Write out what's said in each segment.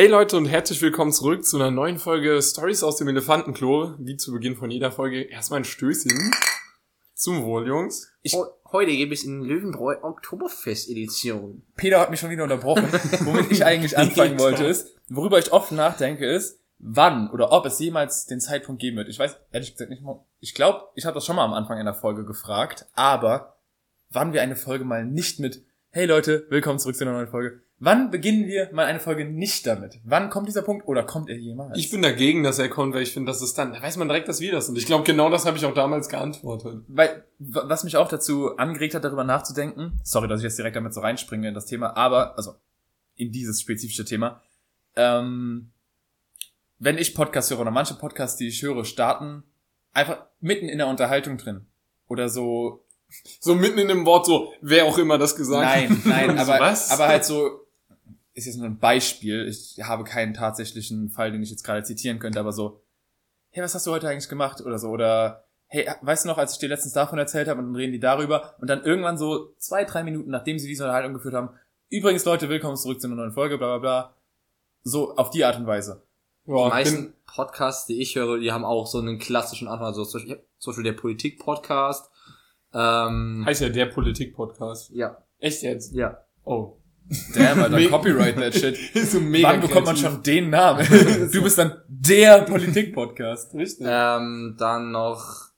Hey Leute und herzlich willkommen zurück zu einer neuen Folge Stories aus dem Elefantenklo. Wie zu Beginn von jeder Folge erstmal ein Stößchen. Zum Wohl, Jungs. Ich, heute gebe ich in Löwenbräu Oktoberfest-Edition. Peter hat mich schon wieder unterbrochen. Womit ich eigentlich anfangen wollte ist, worüber ich oft nachdenke ist, wann oder ob es jemals den Zeitpunkt geben wird. Ich weiß ehrlich gesagt nicht mal, ich glaube, ich habe das schon mal am Anfang einer Folge gefragt, aber wann wir eine Folge mal nicht mit Hey Leute, willkommen zurück zu einer neuen Folge. Wann beginnen wir mal eine Folge nicht damit? Wann kommt dieser Punkt oder kommt er jemals? Ich bin dagegen, dass er kommt, weil ich finde, dass es dann, da weiß man direkt, dass wir das sind. Ich glaube, genau das habe ich auch damals geantwortet. Weil, was mich auch dazu angeregt hat, darüber nachzudenken, sorry, dass ich jetzt direkt damit so reinspringe in das Thema, aber, also, in dieses spezifische Thema, ähm, wenn ich Podcasts höre oder manche Podcasts, die ich höre, starten einfach mitten in der Unterhaltung drin. Oder so, So mitten in dem Wort so, wer auch immer das gesagt hat. nein, nein, So, aber, was? aber halt so, ist jetzt nur ein Beispiel, ich habe keinen tatsächlichen Fall, den ich jetzt gerade zitieren könnte, aber so, hey, was hast du heute eigentlich gemacht? Oder so, oder, hey, weißt du noch, als ich dir letztens davon erzählt habe und dann reden die darüber und dann irgendwann so zwei, drei Minuten, nachdem sie diese Unterhaltung geführt haben, übrigens Leute, willkommen zurück zu einer neuen Folge, bla bla bla, so auf die Art und Weise. Die Ja, meisten bin, Podcasts, die ich höre, die haben auch so einen klassischen Anfang. Also zum Beispiel, zum Beispiel der Politik-Podcast. Ähm, heißt ja der Politik-Podcast. ja, Echt jetzt? ja. Oh. Damn, Alter, copyright that shit. Ist so mega Wann bekommt man schon den Namen? Du bist dann der Politik-Podcast. Richtig. Ähm, dann noch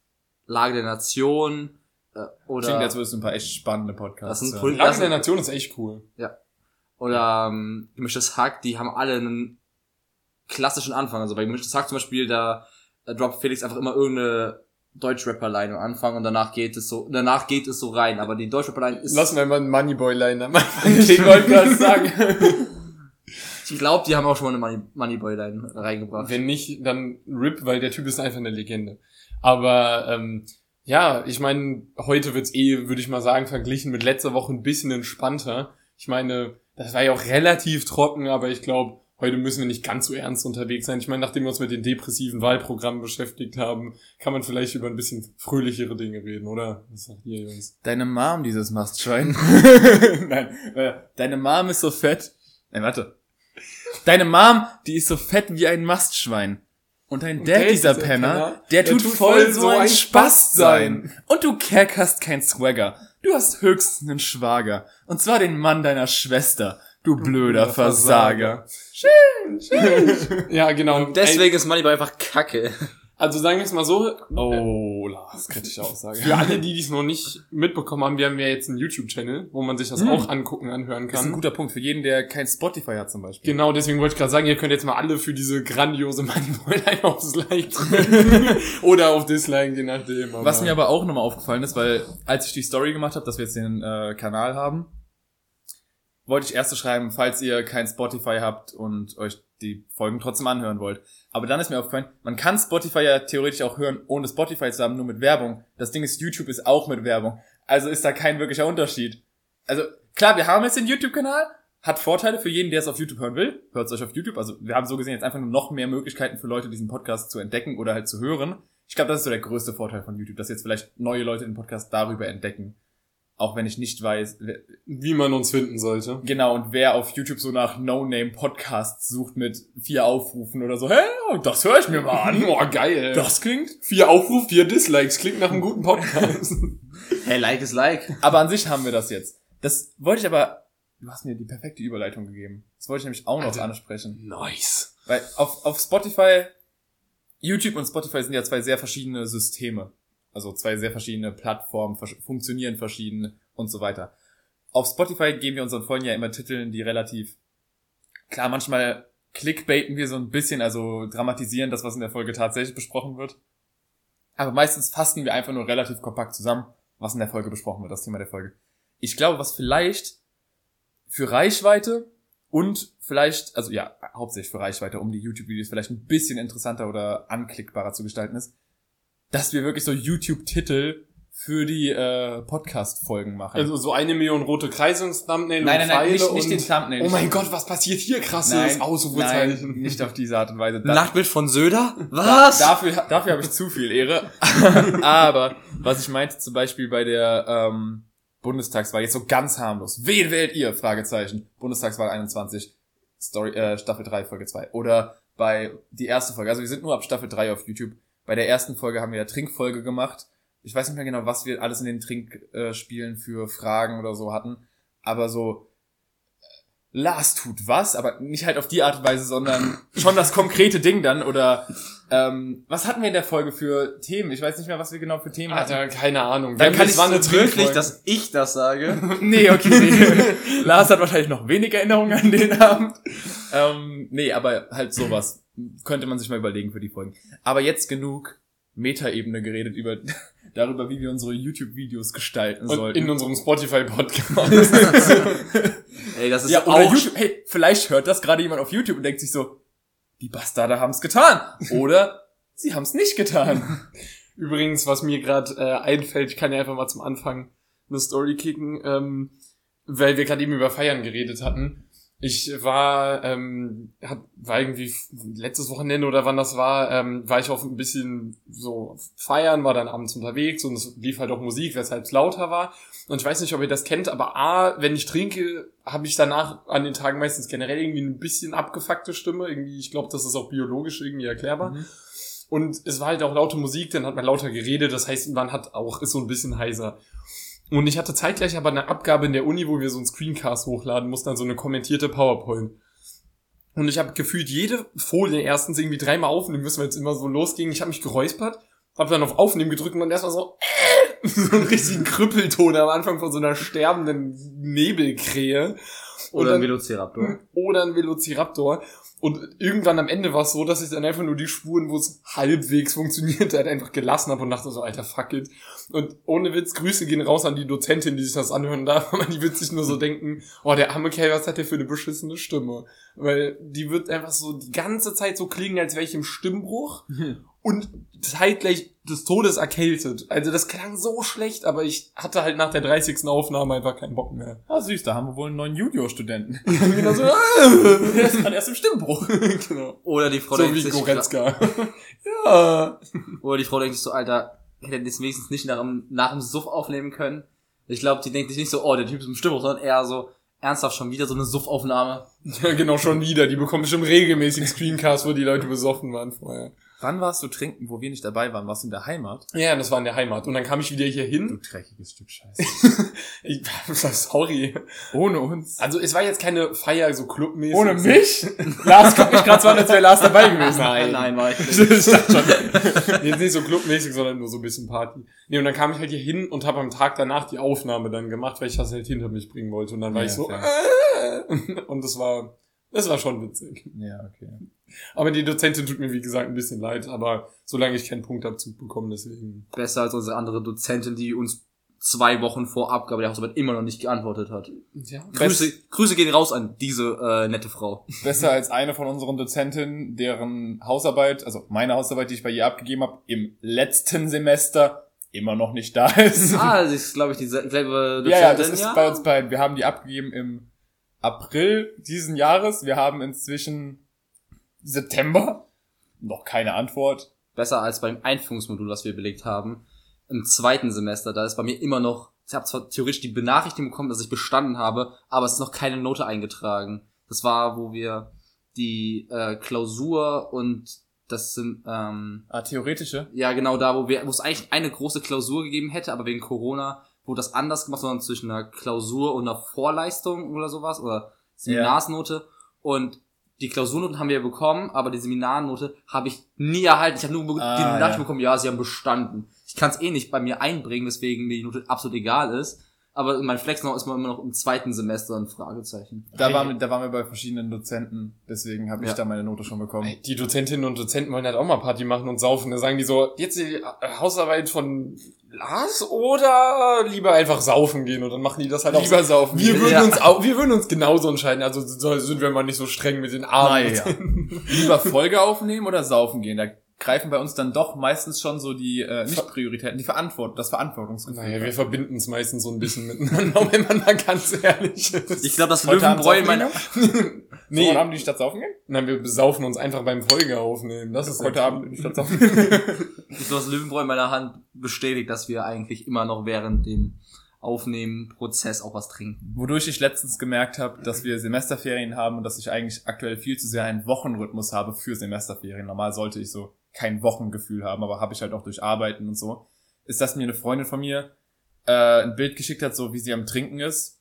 Lage der Nation. Äh, oder Klingt, als würdest du ein paar echt spannende Podcasts Das sind Lage der Nation ist echt cool. oder ähm, Gemischtes Hack, die haben alle einen klassischen Anfang. Also bei Gemischtes Hack zum Beispiel, da äh, droppt Felix einfach immer irgendeine Deutschrapper-Line am Anfang und danach geht es so, danach geht es so rein. Aber die Deutschrapper-Line ist, Lassen wir mal einen Moneyboy-Line am Anfang. Ich wollte gerade sagen. ich glaube, die haben auch schon mal eine Money, Moneyboy-Line reingebracht. Wenn nicht, dann RIP, weil der Typ ist einfach eine Legende. Aber ähm, ja, ich meine, heute wird's eh, würde ich mal sagen, verglichen mit letzter Woche ein bisschen entspannter. Ich meine, das war ja auch relativ trocken, aber ich glaube, heute müssen wir nicht ganz so ernst unterwegs sein. Ich meine, nachdem wir uns mit den depressiven Wahlprogrammen beschäftigt haben, kann man vielleicht über ein bisschen fröhlichere Dinge reden, oder? Was sagt ihr, Jungs? Deine Mom, dieses Mastschwein. Nein, äh, deine Mom ist so fett. Nein, warte. Deine Mom, die ist so fett wie ein Mastschwein. Und dein Dad, dieser Penner, der, tut voll so ein Spaß sein. Und du Kerk hast kein Swagger. Du hast höchstens einen Schwager. Und zwar den Mann deiner Schwester. Du blöder Versager. Ja, genau. Und deswegen ist Moneyboy einfach kacke. Also sagen wir es mal so, Oh, Lars, kritische Aussage. Für alle, die dies noch nicht mitbekommen haben, wir haben ja jetzt einen YouTube-Channel, wo man sich das auch angucken, anhören Das ist ein kann. guter Punkt für jeden, der kein Spotify hat zum Beispiel. Genau, deswegen wollte ich gerade sagen, ihr könnt jetzt mal alle für diese grandiose Moneyboy-Line aufs Like drücken. Oder auf Dislike, je nachdem. Was mir aber auch nochmal aufgefallen ist, weil als ich die Story gemacht habe, dass wir jetzt den äh, Kanal haben, wollte ich erst so schreiben, falls ihr kein Spotify habt und euch die Folgen trotzdem anhören wollt. Aber dann ist mir aufgefallen, man kann Spotify ja theoretisch auch hören, ohne Spotify zu haben, nur mit Werbung. Das Ding ist, YouTube ist auch mit Werbung. Also ist da kein wirklicher Unterschied. Also klar, wir haben jetzt den YouTube-Kanal, hat Vorteile für jeden, der es auf YouTube hören will. Hört es euch auf YouTube. Also wir haben so gesehen jetzt einfach nur noch mehr Möglichkeiten für Leute, diesen Podcast zu entdecken oder halt zu hören. Ich glaube, das ist so der größte Vorteil von YouTube, dass jetzt vielleicht neue Leute den Podcast darüber entdecken. Auch wenn ich nicht weiß, Wie man uns finden sollte. genau, und wer auf YouTube so nach No-Name-Podcasts sucht mit vier Aufrufen oder so, hey, das höre ich mir mal an. Boah, geil. Das klingt. Vier Aufruf, vier Dislikes. Klingt nach einem guten Podcast. Hey, like is like. Aber an sich haben wir das jetzt. Das wollte ich aber, du hast mir die perfekte Überleitung gegeben. Das wollte ich nämlich auch noch Alter. ansprechen. nice. Weil auf, auf Spotify, YouTube und Spotify sind ja zwei sehr verschiedene Systeme. Also zwei sehr verschiedene Plattformen, funktionieren verschieden und so weiter. Auf Spotify geben wir unseren Folgen ja immer Titeln, die relativ, klar, manchmal clickbaiten wir so ein bisschen, also dramatisieren das, was in der Folge tatsächlich besprochen wird. Aber meistens fassen wir einfach nur relativ kompakt zusammen, was in der Folge besprochen wird, das Thema der Folge. Ich glaube, was vielleicht für Reichweite und vielleicht, also ja, hauptsächlich für Reichweite, um die YouTube-Videos vielleicht ein bisschen interessanter oder anklickbarer zu gestalten ist, dass wir wirklich so YouTube-Titel für die äh, Podcast-Folgen machen. Also so eine Million rote Kreise ins Thumbnail nein, und nein, nein, Pfeile nicht, nicht und den Thumbnail. Oh mein Gott, was passiert hier krasses? Ausrufezeichen. nein, nicht auf diese Art und Weise. Da- Nachtbild von Söder? Was? Dafür, dafür habe ich zu viel Ehre. Aber was ich meinte zum Beispiel bei der ähm, Bundestagswahl, jetzt so ganz harmlos. Wen wählt ihr? Fragezeichen. Bundestagswahl 21. Story, äh, Staffel 3, Folge 2. Oder bei die erste Folge. Also wir sind nur ab Staffel 3 auf YouTube. Bei der ersten Folge haben wir ja Trinkfolge gemacht. Ich weiß nicht mehr genau, was wir alles in den Trinkspielen für Fragen oder so hatten. Aber so, Lars tut was, aber nicht halt auf die Art und Weise, sondern schon das konkrete Ding dann. Oder ähm, was hatten wir in der Folge für Themen? Ich weiß nicht mehr, was wir genau für Themen hatten. Alter, keine Ahnung. Dann Wir kann es war eine wirklich, Trinkfolge. dass ich das sage. Nee, okay, nee. Lars hat wahrscheinlich noch wenig Erinnerungen an den Abend. Ähm, nee, aber halt sowas könnte man sich mal überlegen für die Folgen. Aber jetzt genug Metaebene geredet über darüber, wie wir unsere YouTube-Videos gestalten Und sollten. in unserem Spotify-Podcast. Ey, das ist ja, auch YouTube. Hey, vielleicht hört das gerade jemand auf YouTube und denkt sich so, die Bastarde haben's getan. Oder sie haben's nicht getan. Übrigens, was mir gerade äh, einfällt, ich kann ja einfach mal zum Anfang eine Story kicken, ähm, weil wir gerade eben über Feiern geredet hatten. Ich war, ähm, hat, war irgendwie letztes Wochenende oder wann das war, ähm, war ich auf ein bisschen so feiern, war dann abends unterwegs und es lief halt auch Musik, weshalb es lauter war. Und ich weiß nicht, ob ihr das kennt, aber A, wenn ich trinke, habe ich danach an den Tagen meistens generell irgendwie ein bisschen abgefuckte Stimme. Irgendwie, ich glaube, das ist auch biologisch irgendwie erklärbar. Und es war halt auch laute Musik, dann hat man lauter geredet, das heißt, man hat auch, ist so ein bisschen heiser. Und ich hatte zeitgleich aber eine Abgabe in der Uni, wo wir so einen Screencast hochladen mussten, dann so eine kommentierte PowerPoint. Und ich habe gefühlt jede Folie erstens irgendwie dreimal aufnehmen müssen, weil es immer so losging. Ich habe mich geräuspert, habe dann auf Aufnehmen gedrückt und dann erstmal so, äh, so einen richtigen Krüppelton am Anfang von so einer sterbenden Nebelkrähe. Oder ein Velociraptor. oder ein Velociraptor. Und irgendwann am Ende war es so, dass ich dann einfach nur die Spuren, wo es halbwegs funktioniert hat, einfach gelassen habe und dachte so, alter, fuck it. Und ohne Witz, Grüße gehen raus an die Dozentin, die sich das anhören darf, aber die wird sich nur so denken, oh, der arme Kerl, was hat der für eine beschissene Stimme? Weil die wird einfach so die ganze Zeit so klingen, als wäre ich im Stimmbruch und zeitgleich des Todes erkältet. Also das klang so schlecht, aber ich hatte halt nach der 30. Aufnahme einfach keinen Bock mehr. Ah, süß, da haben wir wohl einen neuen Junior-Studenten. genau so, Der ist gerade erst im Stimmbruch. genau. Oder die Frau So denkt wie sich, Goretzka. ja. oder die Frau denkt sich so, Alter, hätte er das wenigstens nicht nach dem, nach dem Suff aufnehmen können. Ich glaube, die denkt sich nicht so, oh, der Typ ist im Stimmung, sondern eher so, ernsthaft schon wieder so eine Suffaufnahme. ja, genau, schon wieder. Die bekommen bestimmt regelmäßig Screencasts, wo die Leute besoffen waren vorher. Wann warst du trinken, wo wir nicht dabei waren? Warst du in der Heimat? Ja, das war in der Heimat. Und dann kam ich wieder hier Du hin. dreckiges Stück Scheiße. Ich, sorry. Ohne uns. Also es war jetzt keine Feier so clubmäßig. Ohne mich? Lars guckt mich gerade so an, als wäre Lars dabei gewesen. Nein, war ich nicht. ich dachte schon. Jetzt nicht so clubmäßig, sondern nur so ein bisschen Party. Nee, und dann kam ich halt hier hin und habe am Tag danach die Aufnahme dann gemacht, weil ich das halt hinter mich bringen wollte. Und dann war Ja, ich so, fair. äh, und das war, das war schon witzig. Ja, okay. Aber die Dozentin tut mir, wie gesagt, ein bisschen leid, aber solange ich keinen Punktabzug bekomme, deswegen. Besser als unsere andere Dozentin, die uns zwei Wochen vor Abgabe der Hausarbeit immer noch nicht geantwortet hat. Ja, Grüße, Grüße gehen raus an diese äh, nette Frau. Besser als eine von unseren Dozentinnen, deren Hausarbeit, also meine Hausarbeit, die ich bei ihr abgegeben habe, im letzten Semester immer noch nicht da ist. Ah, das ist, glaube ich, diese selbe Dozentin. ja, ja, das ist bei uns beiden. Wir haben die abgegeben im April diesen Jahres. Wir haben inzwischen September. Noch keine Antwort. Besser als beim Einführungsmodul, was wir belegt haben. Im zweiten Semester, da ist bei mir immer noch, ich habe zwar theoretisch die Benachrichtigung bekommen, dass ich bestanden habe, aber es ist noch keine Note eingetragen. Das war, wo wir die äh, Klausur und das sind, ähm, Ah, theoretische? ja genau da, wo wir, wo es eigentlich eine große Klausur gegeben hätte, aber wegen Corona wurde das anders gemacht, sondern zwischen einer Klausur und einer Vorleistung oder sowas oder Seminarsnote und die Klausurnoten haben wir ja bekommen, aber die Seminarnote habe ich nie erhalten. Ich habe nur Ah, die Nachricht ja. bekommen, ja, sie haben bestanden. Ich kann es eh nicht bei mir einbringen, weswegen mir die Note absolut egal ist. Aber mein Flex noch ist man immer noch im zweiten Semester ein Fragezeichen. Da Hey. waren, wir- da waren wir bei verschiedenen Dozenten, deswegen habe ich Ja. da meine Note schon bekommen. Die Dozentinnen und Dozenten wollen halt auch mal Party machen und saufen. Da sagen die so, jetzt die äh, Hausarbeit von Lars oder lieber einfach saufen gehen und dann machen die das halt auch. Lieber saufen. Wir würden Ja. uns auch, wir würden uns genauso entscheiden. Also so sind wir mal nicht so streng mit den Armen. Naja. Lieber Folge aufnehmen oder saufen gehen? Da greifen bei uns dann doch meistens schon so die äh, nicht Prioritäten, die Verantwortung, das Verantwortungsgefühl. Naja, wir verbinden es meistens so ein bisschen miteinander, wenn man da ganz ehrlich ist. Ich glaube, das Abend Löwenbräu saufen meiner, nee, So, haben die Stadt saufen gehen? nein, wir besaufen uns einfach beim Folge aufnehmen. Das ist Heute Abend in die Stadt saufen ich glaube, das Löwenbräu in meiner Hand bestätigt, dass wir eigentlich immer noch während dem Aufnehmen-Prozess auch was trinken. Wodurch ich letztens gemerkt habe, dass wir Semesterferien haben und dass ich eigentlich aktuell viel zu sehr einen Wochenrhythmus habe für Semesterferien. Normal sollte ich so kein Wochengefühl haben, aber habe ich halt auch durch Arbeiten und so. Ist, dass mir eine Freundin von mir äh, ein Bild geschickt hat, so wie sie am Trinken ist.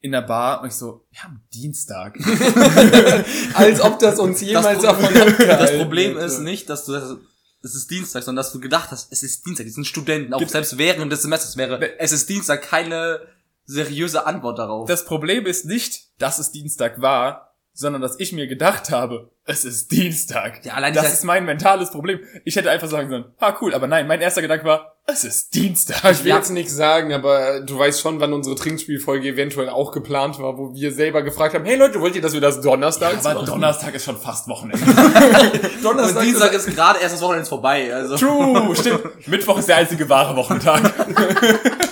In der Bar und ich so, wir haben Dienstag. Als ob das uns jemals das, davon das Problem hätte. ist nicht, dass du das, es ist Dienstag, sondern dass du gedacht hast, es ist Dienstag. Die sind Studenten. Auch Gibt- selbst während des Semesters wäre es ist Dienstag keine seriöse Antwort darauf. Das Problem ist nicht, dass es Dienstag war, sondern dass ich mir gedacht habe, es ist Dienstag. Ja, allein das ist mein mentales Problem. Ich hätte einfach sagen sollen, ah cool, aber nein, mein erster Gedanke war, es ist Dienstag. Ich will jetzt nichts sagen, aber du weißt schon, wann unsere Trinkspielfolge eventuell auch geplant war, wo wir selber gefragt haben, hey Leute, wollt ihr, dass wir das donnerstags aber machen? Donnerstag ist schon fast Wochenende. Und Dienstag ist gerade erst das Wochenende vorbei. Also True, stimmt. Mittwoch ist der einzige wahre Wochentag.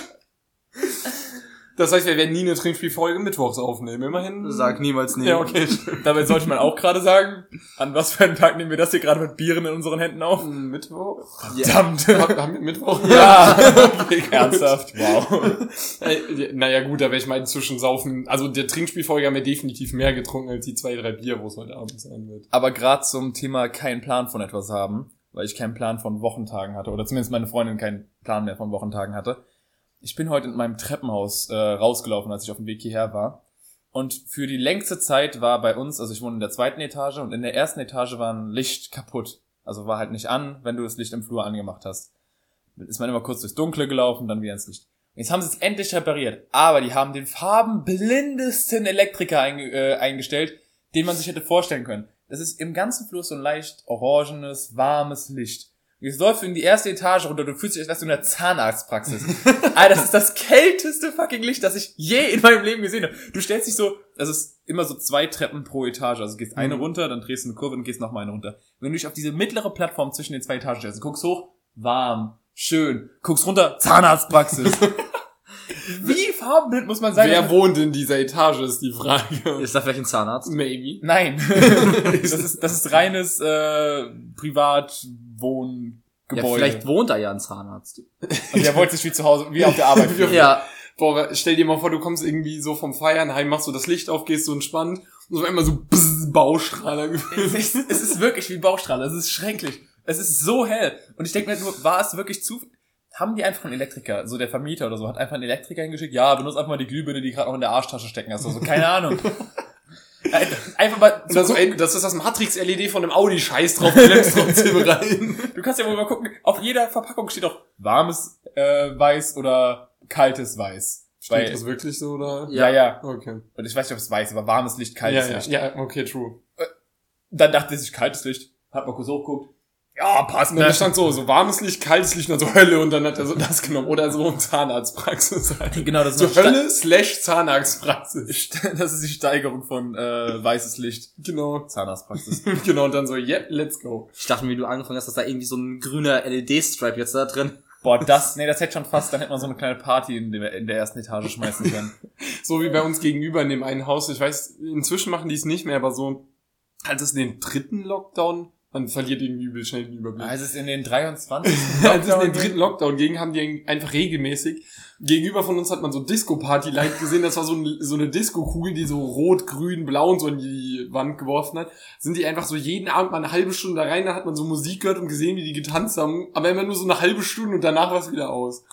Das heißt, wir werden nie eine Trinkspielfolge mittwochs aufnehmen, immerhin. sag niemals nie. Ja, okay. Dabei sollte man auch gerade sagen, an was für einen Tag nehmen wir das hier gerade mit Bieren in unseren Händen auf? Mittwoch? Verdammt. Haben haben wir Mittwoch? Ja, okay, ernsthaft, wow. Naja gut, aber ich meine zwischen Saufen, also der Trinkspielfolge haben wir definitiv mehr getrunken als die zwei, drei Bier, wo es heute Abend sein wird. Aber gerade zum Thema keinen Plan von etwas haben, weil ich keinen Plan von Wochentagen hatte, oder zumindest meine Freundin keinen Plan mehr von Wochentagen hatte. Ich bin heute in meinem Treppenhaus äh, rausgelaufen, als ich auf dem Weg hierher war. Und für die längste Zeit war bei uns, also ich wohne in der zweiten Etage und in der ersten Etage war ein Licht kaputt. Also war halt nicht an, wenn du das Licht im Flur angemacht hast. Ist man immer kurz durchs Dunkle gelaufen, dann wieder ins Licht. Und jetzt haben sie es endlich repariert. Aber die haben den farbenblindesten Elektriker einge äh, eingestellt, den man sich hätte vorstellen können. Das ist im ganzen Flur so ein leicht orangenes, warmes Licht. Jetzt läufst du in die erste Etage runter, du fühlst dich, als wärst du in der Zahnarztpraxis. Alter, das ist das kälteste fucking Licht, das ich je in meinem Leben gesehen habe. Du stellst dich so, das ist immer so zwei Treppen pro Etage. Also du gehst eine Mhm. runter, dann drehst du eine Kurve und gehst nochmal eine runter. Wenn du dich auf diese mittlere Plattform zwischen den zwei Etagen stellst, guckst hoch, warm, schön, guckst runter, Zahnarztpraxis. Wie farbenblind muss man sein? Wer wohnt in dieser Etage, ist die Frage. Ist da vielleicht ein Zahnarzt? Maybe. Nein. das ist, das ist reines äh, Privatwohngebäude. Ja, vielleicht wohnt da ja ein Zahnarzt. Und der wollte sich wie zu Hause, wie auf der Arbeit fühlen. Ja, Boah, stell dir mal vor, du kommst irgendwie so vom Feiern heim, machst so das Licht auf, gehst so entspannt und so einmal so bzz, Baustrahler Es ist, es ist wirklich wie Baustrahler, es ist schrecklich. Es ist so hell. Und ich denke mir nur, war es wirklich zu... Haben die einfach einen Elektriker, so der Vermieter oder so, hat einfach einen Elektriker hingeschickt, ja, benutzt einfach mal die Glühbirne, die gerade noch in der Arschtasche stecken hast. Also, keine Ahnung. Äh, einfach mal... So, ey, das ist das Matrix-LED von einem Audi, scheiß drauf, trotzdem rein. Du kannst ja wohl mal gucken, auf jeder Verpackung steht doch warmes äh, Weiß oder kaltes Weiß. Steht Weil- das wirklich so, oder? ja, ja. Okay. Und ich weiß nicht, ob es weiß, aber warmes Licht, kaltes Ja, Licht. ja, ja, okay, true. Dann dachte sich, kaltes Licht. Hat mal kurz hochgeguckt. Ja, passt. Und dann stand so, so warmes Licht, kaltes Licht und so Hölle und dann hat er so das genommen. Oder so Zahnarztpraxis halt. Genau, das ist So Hölle slash Zahnarztpraxis. Das ist die Steigerung von äh, weißes Licht. Genau. Zahnarztpraxis. Genau, und dann so, yep, let's go. ich dachte mir, wie du angefangen hast, dass da irgendwie so ein grüner LED-Stripe jetzt da drin. Boah, das, nee, das hätte schon fast, dann hätte man so eine kleine Party in, dem, in der ersten Etage schmeißen können. So wie bei uns gegenüber in dem einen Haus. Ich weiß, inzwischen machen die es nicht mehr, aber so, als es den dritten Lockdown, man verliert irgendwie übel schnell den Überblick. Als es in den 23. Als es in den dritten Lockdown ging, haben die einfach regelmäßig. Gegenüber von uns hat man so Disco-Party-Light gesehen. Das war so, ein, so eine Disco-Kugel, die so rot, grün, blau und so in die Wand geworfen hat. Sind die einfach so jeden Abend mal eine halbe Stunde da rein, da hat man so Musik gehört und gesehen, wie die getanzt haben. Aber immer nur so eine halbe Stunde und danach war es wieder aus.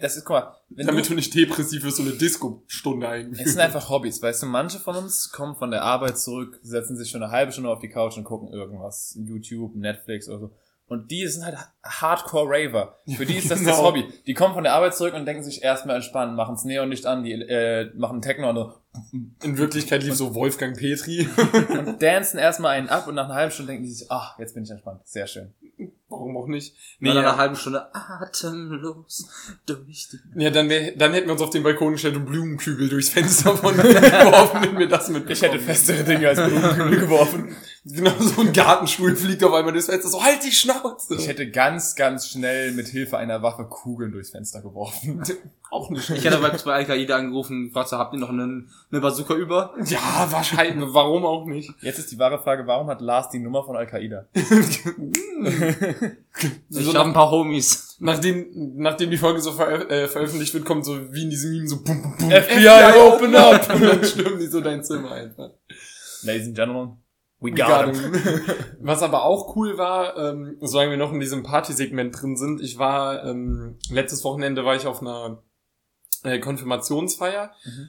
Das ist, guck mal, Damit du, du nicht depressiv wirst, so eine Disco-Stunde es eingeführt. sind einfach Hobbys, weißt du, manche von uns kommen von der Arbeit zurück, setzen sich schon eine halbe Stunde auf die Couch und gucken irgendwas, YouTube, Netflix oder so. Und die sind halt Hardcore-Raver. Für die ist das das Genau. Hobby. Die kommen von der Arbeit zurück und denken sich erstmal entspannen, machen's Neon nicht an, die äh, machen Techno und, so In Wirklichkeit lief so Wolfgang Petri. und dancen erstmal einen ab und nach einer halben Stunde denken die sich, ach, jetzt bin ich entspannt. Sehr schön. Warum auch nicht? Nee, nach einer halben Stunde atemlos durch die... ja, dann, wär, dann hätten wir uns auf den Balkon gestellt und Blumenkübel durchs Fenster von geworfen, wenn wir das mit Ich hätte festere Dinge als Blumenkübel geworfen. Genau, so ein Gartenstuhl fliegt auf einmal durchs Fenster, so halt die Schnauze. Ich hätte ganz, ganz schnell mit Hilfe einer Waffe Kugeln durchs Fenster geworfen. auch nicht Ich hätte aber bei Al-Qaida angerufen, gefragt, so, habt ihr noch einen, eine Bazooka über? Ja, wahrscheinlich, warum auch nicht? Jetzt ist die wahre Frage, warum hat Lars die Nummer von Al-Qaida? Ich So habe ein paar Homies. Nachdem, nachdem die Folge so ver äh, veröffentlicht wird, kommt so wie in diesem Meme so bum, bum, bum, FBI, open up! Und dann stürmen die so dein Zimmer einfach. Ladies and Gentlemen, we We got, got him. him. Was aber auch cool war, ähm, solange wir noch in diesem Partysegment drin sind, ich war, ähm, letztes Wochenende war ich auf einer äh, Konfirmationsfeier, Mhm.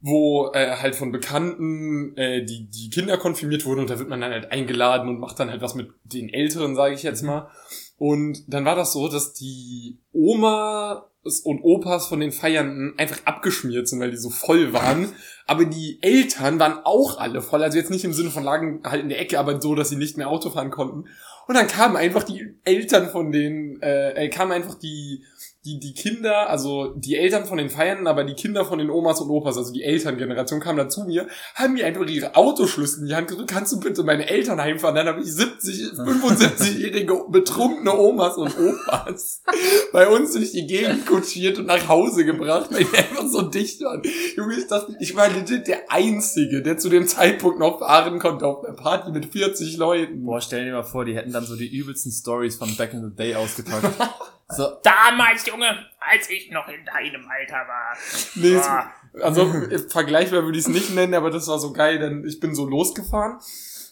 wo äh, halt von Bekannten äh, die, die Kinder konfirmiert wurden und da wird man dann halt eingeladen und macht dann halt was mit den Älteren, sage ich jetzt Mhm. mal. Und dann war das so, dass die Oma und Opas von den Feiernden einfach abgeschmiert sind, weil die so voll waren. Aber die Eltern waren auch alle voll. Also jetzt nicht im Sinne von lagen halt in der Ecke, aber so, dass sie nicht mehr Auto fahren konnten. Und dann kamen einfach die Eltern von den, äh, äh, kamen einfach die, die, die Kinder, also die Eltern von den Feiernden, aber die Kinder von den Omas und Opas, also die Elterngeneration, kamen dann zu mir, haben mir einfach ihre Autoschlüssel in die Hand gedrückt, kannst du bitte meine Eltern heimfahren? Dann habe ich 70, 75-jährige betrunkene Omas und Opas bei uns durch die Gegend kutschiert und nach Hause gebracht, weil die einfach so dicht waren. Junge, ich dachte, ich war legit der Einzige, der zu dem Zeitpunkt noch fahren konnte auf einer Party mit 40 Leuten. Boah, stell dir mal vor, die hätten dann so die übelsten Stories von Back in the Day ausgepackt. so, Damals, Junge, als ich noch in deinem Alter war. Nee, Ah. also vergleichbar würde ich es nicht nennen, aber das war so geil, denn ich bin so losgefahren.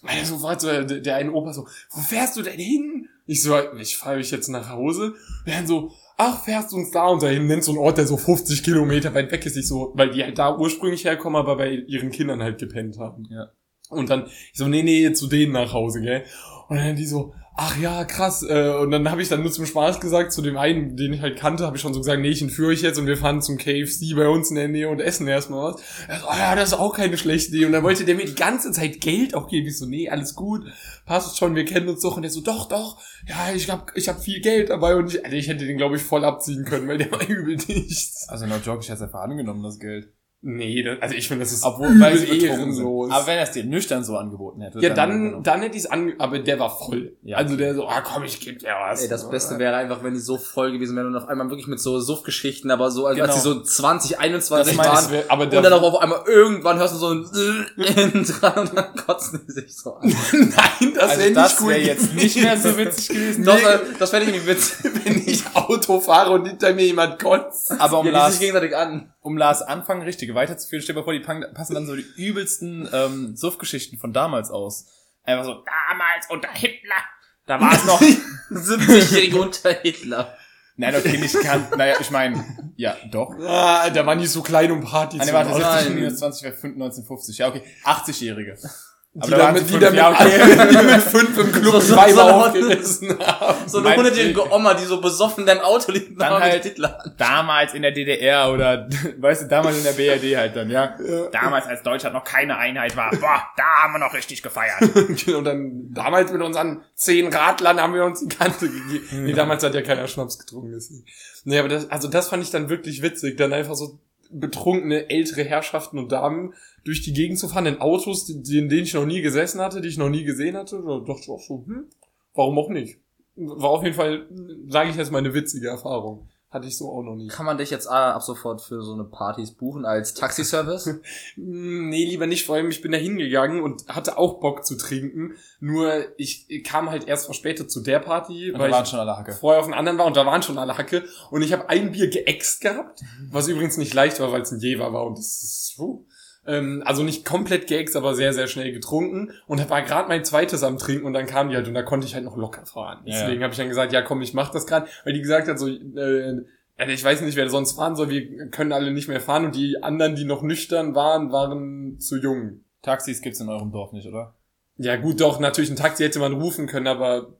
Weil so war so, der, der eine Opa so, wo fährst du denn hin? Ich so, ich fahre mich jetzt nach Hause. Der dann so, ach, fährst du uns da und dahin, nennt so einen Ort, der so 50 Kilometer weit weg ist. Ich so, weil die halt da ursprünglich herkommen, aber bei ihren Kindern halt gepennt haben. Ja. Und dann, ich so, nee, nee, zu denen nach Hause, gell? Und dann die so, ach ja, krass. Äh, und dann habe ich dann nur zum Spaß gesagt, zu dem einen, den ich halt kannte, habe ich schon so gesagt, nee, ich entführe euch jetzt und wir fahren zum KFC bei uns in der Nähe und essen erstmal was. Er so, ah ja, das ist auch keine schlechte Idee. Und dann wollte der mir die ganze Zeit Geld auch geben. Ich so, nee, alles gut, passt schon, wir kennen uns doch. Und er so, doch, doch, ja, ich hab, ich hab viel Geld dabei. Und ich, also ich hätte den, glaube ich, voll abziehen können, weil der war übel dicht. also no joke, ich hätte einfach angenommen, das Geld. Nee, das, also ich finde, das ist Obwohl, weil sie ehrenlos. Aber wenn er es dir nüchtern so angeboten hätte. Ja, dann, angenommen. dann hätte ich es ange... Aber der war voll. Ja. Also der so, ah komm, ich geb dir was. Ey, das Beste wäre einfach, wenn die so voll gewesen wären und auf einmal wirklich mit so Suffgeschichten, aber so, als, als Genau. sie so 20, 21 Das waren. Das wär, aber der, Und dann auch auf einmal irgendwann hörst du so ein hinten dran und dann kotzen die sich so an. Nein, das also wäre das nicht cool. wäre jetzt nicht mehr so witzig gewesen. Doch, das fände ich irgendwie witzig. wenn ich Auto fahre und hinter mir jemand kotzt. Aber um Ja, die Lars, sich gegenseitig an. um Lars Anfang weiterzuführen, stell dir mal vor, die passen dann so die übelsten ähm, Suff-Geschichten von damals aus. Einfach so, Damals unter Hitler. Da war es noch. 70-Jährige unter Hitler. nein, okay, nicht kann. Naja, ich meine, ja, doch. Ah, der war nicht so klein um Party Ah, zu ne, warte, machen. 70 Nein. minus 20 wäre 1950. Ja, okay. 80-Jährige. Die da da waren mit, sie die da fünf mit, Jahre die mit fünf im Club So- so- zweimal so- aufgerissen haben. So eine hundertjährige Oma, die so besoffen in deinem Auto liegt Dann dann halt- Hitler. Damals in der DDR oder, weißt du, damals in der BRD halt dann, ja. Damals, als Deutschland noch keine Einheit war. Boah, da haben wir noch richtig gefeiert. Und dann, damals mit unseren zehn Radlern haben wir uns die Kante gegeben. Nee, damals hat ja keiner Schnaps getrunken. Deswegen. Nee, aber das, also das fand ich dann wirklich witzig, dann einfach so betrunkene ältere Herrschaften und Damen durch die Gegend zu fahren in Autos, in denen ich noch nie gesessen hatte, die ich noch nie gesehen hatte. Da dachte ich auch so, hm, warum auch nicht? War auf jeden Fall, sage ich jetzt mal, eine witzige Erfahrung. Hatte ich so auch noch nie. Kann man dich jetzt äh, ab sofort für so eine Partys buchen als Taxiservice? Mm, Nee, lieber nicht. Vor allem, ich bin da hingegangen und hatte auch Bock zu trinken. Nur ich kam halt erst verspätet zu der Party, Und weil da waren ich schon alle Hacke. vorher auf einer anderen war und da waren schon alle Hacke. Und ich habe ein Bier geäxt gehabt, was übrigens nicht leicht war, weil es ein Jever war und das ist... Uh, ähm, also nicht komplett geäxt, aber sehr, sehr schnell getrunken. Und das war gerade mein zweites am Trinken und dann kam die halt und da konnte ich halt noch locker fahren. Ja, Deswegen habe ich dann gesagt, ja komm, ich mach das gerade, weil die gesagt hat so... Äh, ja, ich weiß nicht, wer sonst fahren soll, wir können alle nicht mehr fahren und die anderen, die noch nüchtern waren, waren zu jung. Taxis gibt's in eurem Dorf nicht, oder? Ja gut, doch, natürlich ein Taxi hätte man rufen können, aber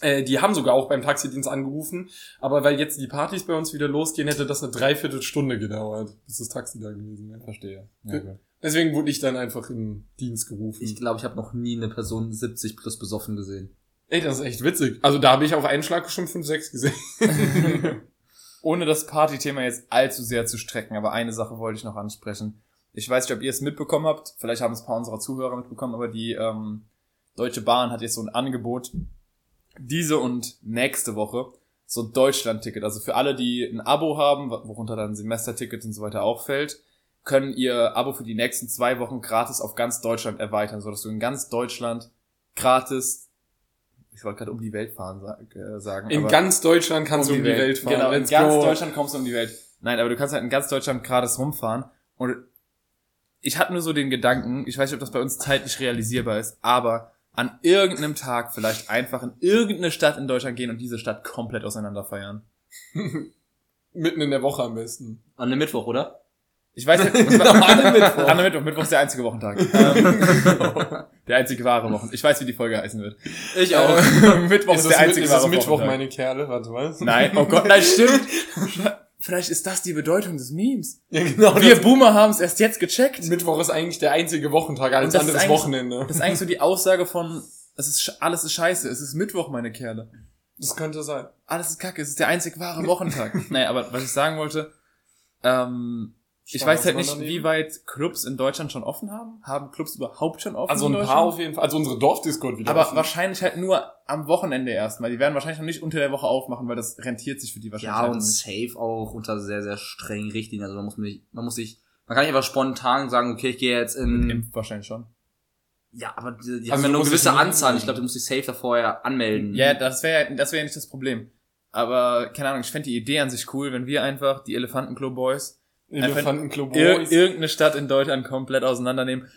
äh, die haben sogar auch beim Taxidienst angerufen. Aber weil jetzt die Partys bei uns wieder losgehen, hätte das eine Dreiviertelstunde gedauert, bis das Taxi da gewesen wäre. Verstehe. Ja. Deswegen wurde ich dann einfach in Dienst gerufen. Ich glaube, ich habe noch nie eine Person 70 plus besoffen gesehen. Ey, das ist echt witzig. Also da habe ich auf einen Schlag schon 5, 6 gesehen. Ohne das Party-Thema jetzt allzu sehr zu strecken, aber eine Sache wollte ich noch ansprechen. Ich weiß nicht, ob ihr es mitbekommen habt, vielleicht haben es ein paar unserer Zuhörer mitbekommen, aber die, ähm, Deutsche Bahn hat jetzt so ein Angebot, diese und nächste Woche so ein Deutschland-Ticket. Also für alle, die ein Abo haben, worunter dann Semesterticket und so weiter auch fällt, können ihr Abo für die nächsten zwei Wochen gratis auf ganz Deutschland erweitern, sodass du in ganz Deutschland gratis, ich wollte gerade um die Welt fahren äh, sagen. In ganz Deutschland kannst du um die Welt fahren. Genau, in Let's ganz go. Deutschland kommst du um die Welt. Nein, aber du kannst halt in ganz Deutschland gratis rumfahren. Und ich hatte nur so den Gedanken, ich weiß nicht, ob das bei uns zeitlich realisierbar ist, aber an irgendeinem Tag vielleicht einfach in irgendeine Stadt in Deutschland gehen und diese Stadt komplett auseinander feiern. Mitten in der Woche am besten. An dem Mittwoch, oder? Ich weiß nicht, was war, an einem Mittwoch. An einem Mittwoch. Mittwoch ist der einzige Wochentag. Ähm, der einzige wahre Wochen. Ich weiß, wie die Folge heißen wird. Ich Äh, Mittwoch ist ist, der das, einzige ist wahre Mittwoch, Wochentag. meine Kerle? Warte mal. Nein, oh Gott, nein, stimmt. Vielleicht ist das die Bedeutung des Memes. Ja, genau. Wir Boomer haben es erst jetzt gecheckt. Mittwoch ist eigentlich der einzige Wochentag, alles andere ist Wochenende. Das ist eigentlich so die Aussage von, es ist, alles ist scheiße, es ist Mittwoch, meine Kerle. Das könnte sein. Alles ist kacke, es ist der einzig wahre Wochentag. naja, aber was ich sagen wollte, ähm, ich weiß halt nicht, auseinandernehmen. wie weit Clubs in Deutschland schon offen haben. Haben Clubs überhaupt schon offen Also in ein Deutschland? paar auf jeden Fall. Also unsere Dorfdiscord wieder. Aber offen. wahrscheinlich halt nur am Wochenende erstmal. Die werden wahrscheinlich noch nicht unter der Woche aufmachen, weil das rentiert sich für die wahrscheinlich Ja, halt und nicht. safe auch unter sehr, sehr strengen Richtlinien. Also man muss nicht, man muss sich, man kann nicht einfach spontan sagen, okay, ich gehe jetzt in, Impf wahrscheinlich schon. ja, aber die, die Also haben ja nur eine gewisse Anzahl. Ich glaube, du musst dich safe davor ja anmelden. Ja, das wäre das wäre ja nicht das Problem. Aber keine Ahnung, ich fände die Idee an sich cool, wenn wir einfach die Elefantenklo Boys Elefantenclub ir Boys. irgendeine Stadt in Deutschland komplett auseinandernehmen.